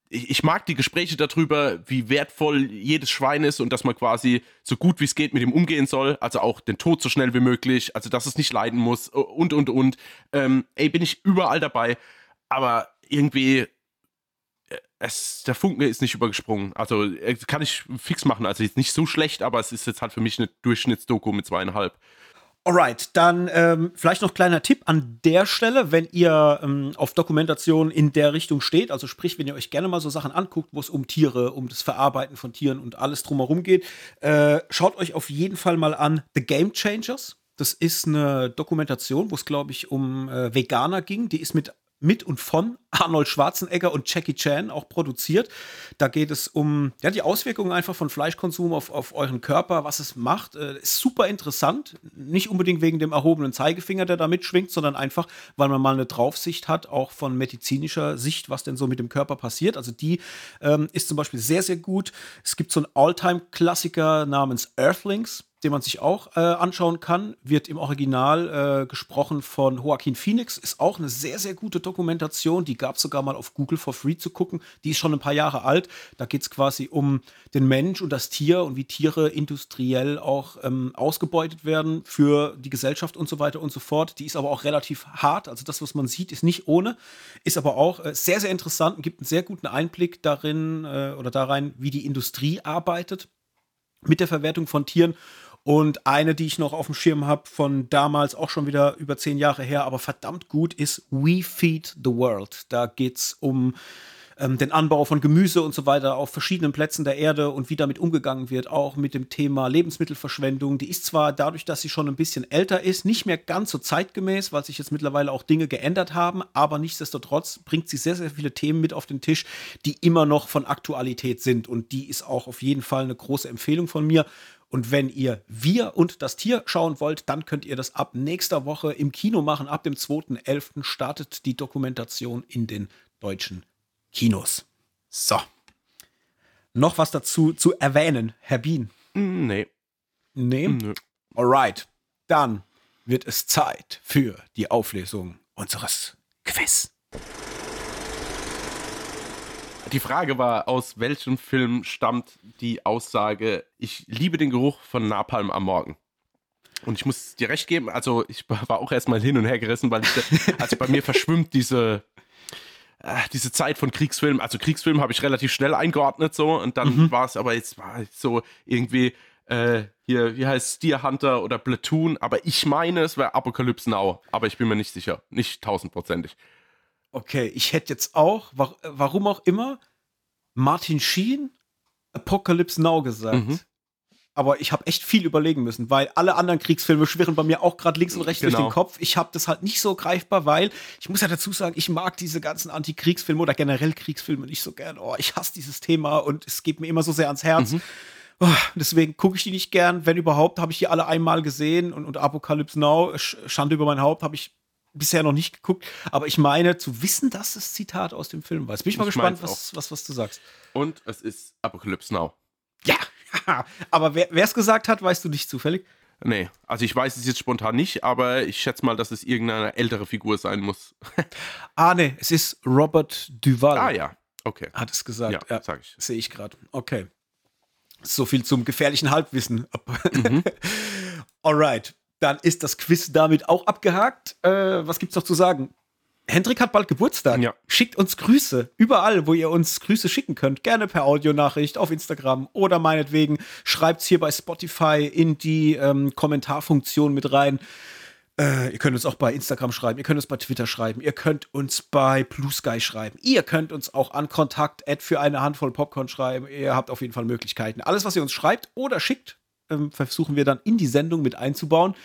Ich, ich, mag die Gespräche darüber, wie wertvoll jedes Schwein ist und dass man quasi so gut wie es geht mit ihm umgehen soll. Also auch den Tod so schnell wie möglich, also dass es nicht leiden muss und und und. Ähm, ey, bin ich überall dabei. aber irgendwie, äh, es, der Funke ist nicht übergesprungen. Also äh, kann ich fix machen. Also jetzt nicht so schlecht, aber es ist jetzt halt für mich eine Durchschnittsdoku mit zweieinhalb. Alright, dann ähm, vielleicht noch kleiner Tipp an der Stelle, wenn ihr ähm, auf Dokumentation in der Richtung steht, also sprich, wenn ihr euch gerne mal so Sachen anguckt, wo es um Tiere, um das Verarbeiten von Tieren und alles drumherum geht, äh, schaut euch auf jeden Fall mal an The Game Changers. Das ist eine Dokumentation, wo es, glaube ich, um äh, Veganer ging. Die ist mit mit und von Arnold Schwarzenegger und Jackie Chan auch produziert. Da geht es um ja, die Auswirkungen einfach von Fleischkonsum auf, auf euren Körper, was es macht. Äh, ist super interessant. Nicht unbedingt wegen dem erhobenen Zeigefinger, der da mitschwingt, sondern einfach, weil man mal eine Draufsicht hat, auch von medizinischer Sicht, was denn so mit dem Körper passiert. Also die ähm, ist zum Beispiel sehr, sehr gut. Es gibt so einen Alltime-Klassiker namens Earthlings den man sich auch äh, anschauen kann, wird im Original äh, gesprochen von Joaquin Phoenix. Ist auch eine sehr, sehr gute Dokumentation. Die gab es sogar mal auf Google for free zu gucken. Die ist schon ein paar Jahre alt. Da geht es quasi um den Mensch und das Tier und wie Tiere industriell auch ähm, ausgebeutet werden für die Gesellschaft und so weiter und so fort. Die ist aber auch relativ hart. Also das, was man sieht, ist nicht ohne. Ist aber auch äh, sehr, sehr interessant und gibt einen sehr guten Einblick darin äh, oder da rein, wie die Industrie arbeitet mit der Verwertung von Tieren und eine, die ich noch auf dem Schirm habe, von damals auch schon wieder über zehn Jahre her, aber verdammt gut, ist We Feed the World. Da geht es um ähm, den Anbau von Gemüse und so weiter auf verschiedenen Plätzen der Erde und wie damit umgegangen wird, auch mit dem Thema Lebensmittelverschwendung. Die ist zwar dadurch, dass sie schon ein bisschen älter ist, nicht mehr ganz so zeitgemäß, weil sich jetzt mittlerweile auch Dinge geändert haben, aber nichtsdestotrotz bringt sie sehr, sehr viele Themen mit auf den Tisch, die immer noch von Aktualität sind. Und die ist auch auf jeden Fall eine große Empfehlung von mir. Und wenn ihr Wir und das Tier schauen wollt, dann könnt ihr das ab nächster Woche im Kino machen. Ab dem 2.11. startet die Dokumentation in den deutschen Kinos. So. Noch was dazu zu erwähnen, Herr Bien? Nee. Nee? Nö. Alright. Dann wird es Zeit für die Auflösung unseres Quiz. Die Frage war, aus welchem Film stammt die Aussage, ich liebe den Geruch von Napalm am Morgen? Und ich muss dir recht geben, also ich war auch erstmal hin und her gerissen, weil ich, also bei mir verschwimmt diese, äh, diese Zeit von Kriegsfilmen. Also Kriegsfilm habe ich relativ schnell eingeordnet so und dann mhm. war es aber jetzt war so irgendwie äh, hier, wie heißt Deer Hunter oder Platoon, aber ich meine, es wäre Apocalypse Now, aber ich bin mir nicht sicher, nicht tausendprozentig. Okay, ich hätte jetzt auch, warum auch immer, Martin Sheen Apocalypse Now gesagt. Mhm. Aber ich habe echt viel überlegen müssen, weil alle anderen Kriegsfilme schwirren bei mir auch gerade links und rechts genau. durch den genau. Kopf. Ich habe das halt nicht so greifbar, weil ich muss ja dazu sagen, ich mag diese ganzen Antikriegsfilme oder generell Kriegsfilme nicht so gern. Oh, ich hasse dieses Thema und es geht mir immer so sehr ans Herz. Mhm. Oh, deswegen gucke ich die nicht gern. Wenn überhaupt, habe ich die alle einmal gesehen und, und Apocalypse Now, Schande über mein Haupt, habe ich bisher noch nicht geguckt, aber ich meine zu wissen, dass das Zitat aus dem Film war. Jetzt bin ich mal ich gespannt, was, was, was du sagst. Und es ist Apocalypse Now. Ja, aber wer es gesagt hat, weißt du nicht zufällig? Nee, also ich weiß es jetzt spontan nicht, aber ich schätze mal, dass es irgendeine ältere Figur sein muss. ah, nee, es ist Robert Duval. Ah, ja, okay. Hat es gesagt. Ja, ja sag ich. Sehe ich gerade. Okay. So viel zum gefährlichen Halbwissen. Mhm. Alright dann ist das Quiz damit auch abgehakt. Äh, was gibt's noch zu sagen? Hendrik hat bald Geburtstag. Ja. Schickt uns Grüße. Überall, wo ihr uns Grüße schicken könnt. Gerne per Audionachricht auf Instagram oder meinetwegen schreibt's hier bei Spotify in die ähm, Kommentarfunktion mit rein. Äh, ihr könnt uns auch bei Instagram schreiben, ihr könnt uns bei Twitter schreiben, ihr könnt uns bei Blue Sky schreiben, ihr könnt uns auch an Kontakt für eine Handvoll Popcorn schreiben. Ihr habt auf jeden Fall Möglichkeiten. Alles, was ihr uns schreibt oder schickt, ähm, versuchen wir dann in die Sendung mit einzubauen.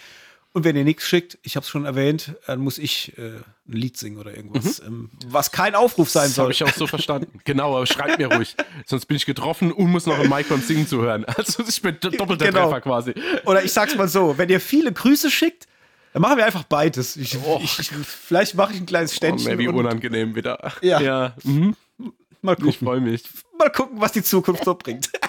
Und wenn ihr nichts schickt, ich habe es schon erwähnt, dann muss ich äh, ein Lied singen oder irgendwas, mhm. ähm, was kein Aufruf sein das soll. Das habe ich auch so verstanden. genau, aber schreibt mir ruhig. Sonst bin ich getroffen und muss noch ein Mike beim Singen zuhören. Also ich bin doppelter genau. Treffer quasi. Oder ich sag's mal so, wenn ihr viele Grüße schickt, dann machen wir einfach beides. Ich, oh. ich, vielleicht mache ich ein kleines oh, Ständchen. Oh, maybe unangenehm wieder. Ja. ja. Mhm. Mal gucken. Ich freue mich. Mal gucken, was die Zukunft so bringt.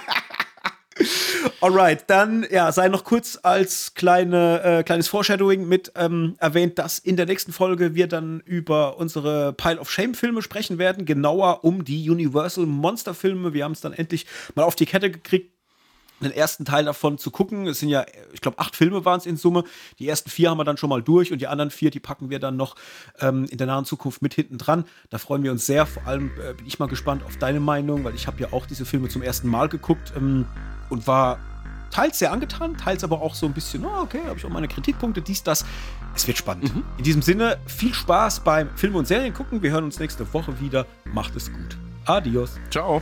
Alright, dann ja, sei noch kurz als kleine, äh, kleines Foreshadowing mit ähm, erwähnt, dass in der nächsten Folge wir dann über unsere Pile of Shame Filme sprechen werden, genauer um die Universal Monster Filme. Wir haben es dann endlich mal auf die Kette gekriegt, den ersten Teil davon zu gucken. Es sind ja, ich glaube, acht Filme waren es in Summe. Die ersten vier haben wir dann schon mal durch und die anderen vier, die packen wir dann noch ähm, in der nahen Zukunft mit hinten dran. Da freuen wir uns sehr. Vor allem äh, bin ich mal gespannt auf deine Meinung, weil ich habe ja auch diese Filme zum ersten Mal geguckt ähm, und war teils sehr angetan, teils aber auch so ein bisschen, oh, okay, habe ich auch meine Kritikpunkte, dies, das. Es wird spannend. Mhm. In diesem Sinne, viel Spaß beim Film- und Serien gucken. Wir hören uns nächste Woche wieder. Macht es gut. Adios. Ciao.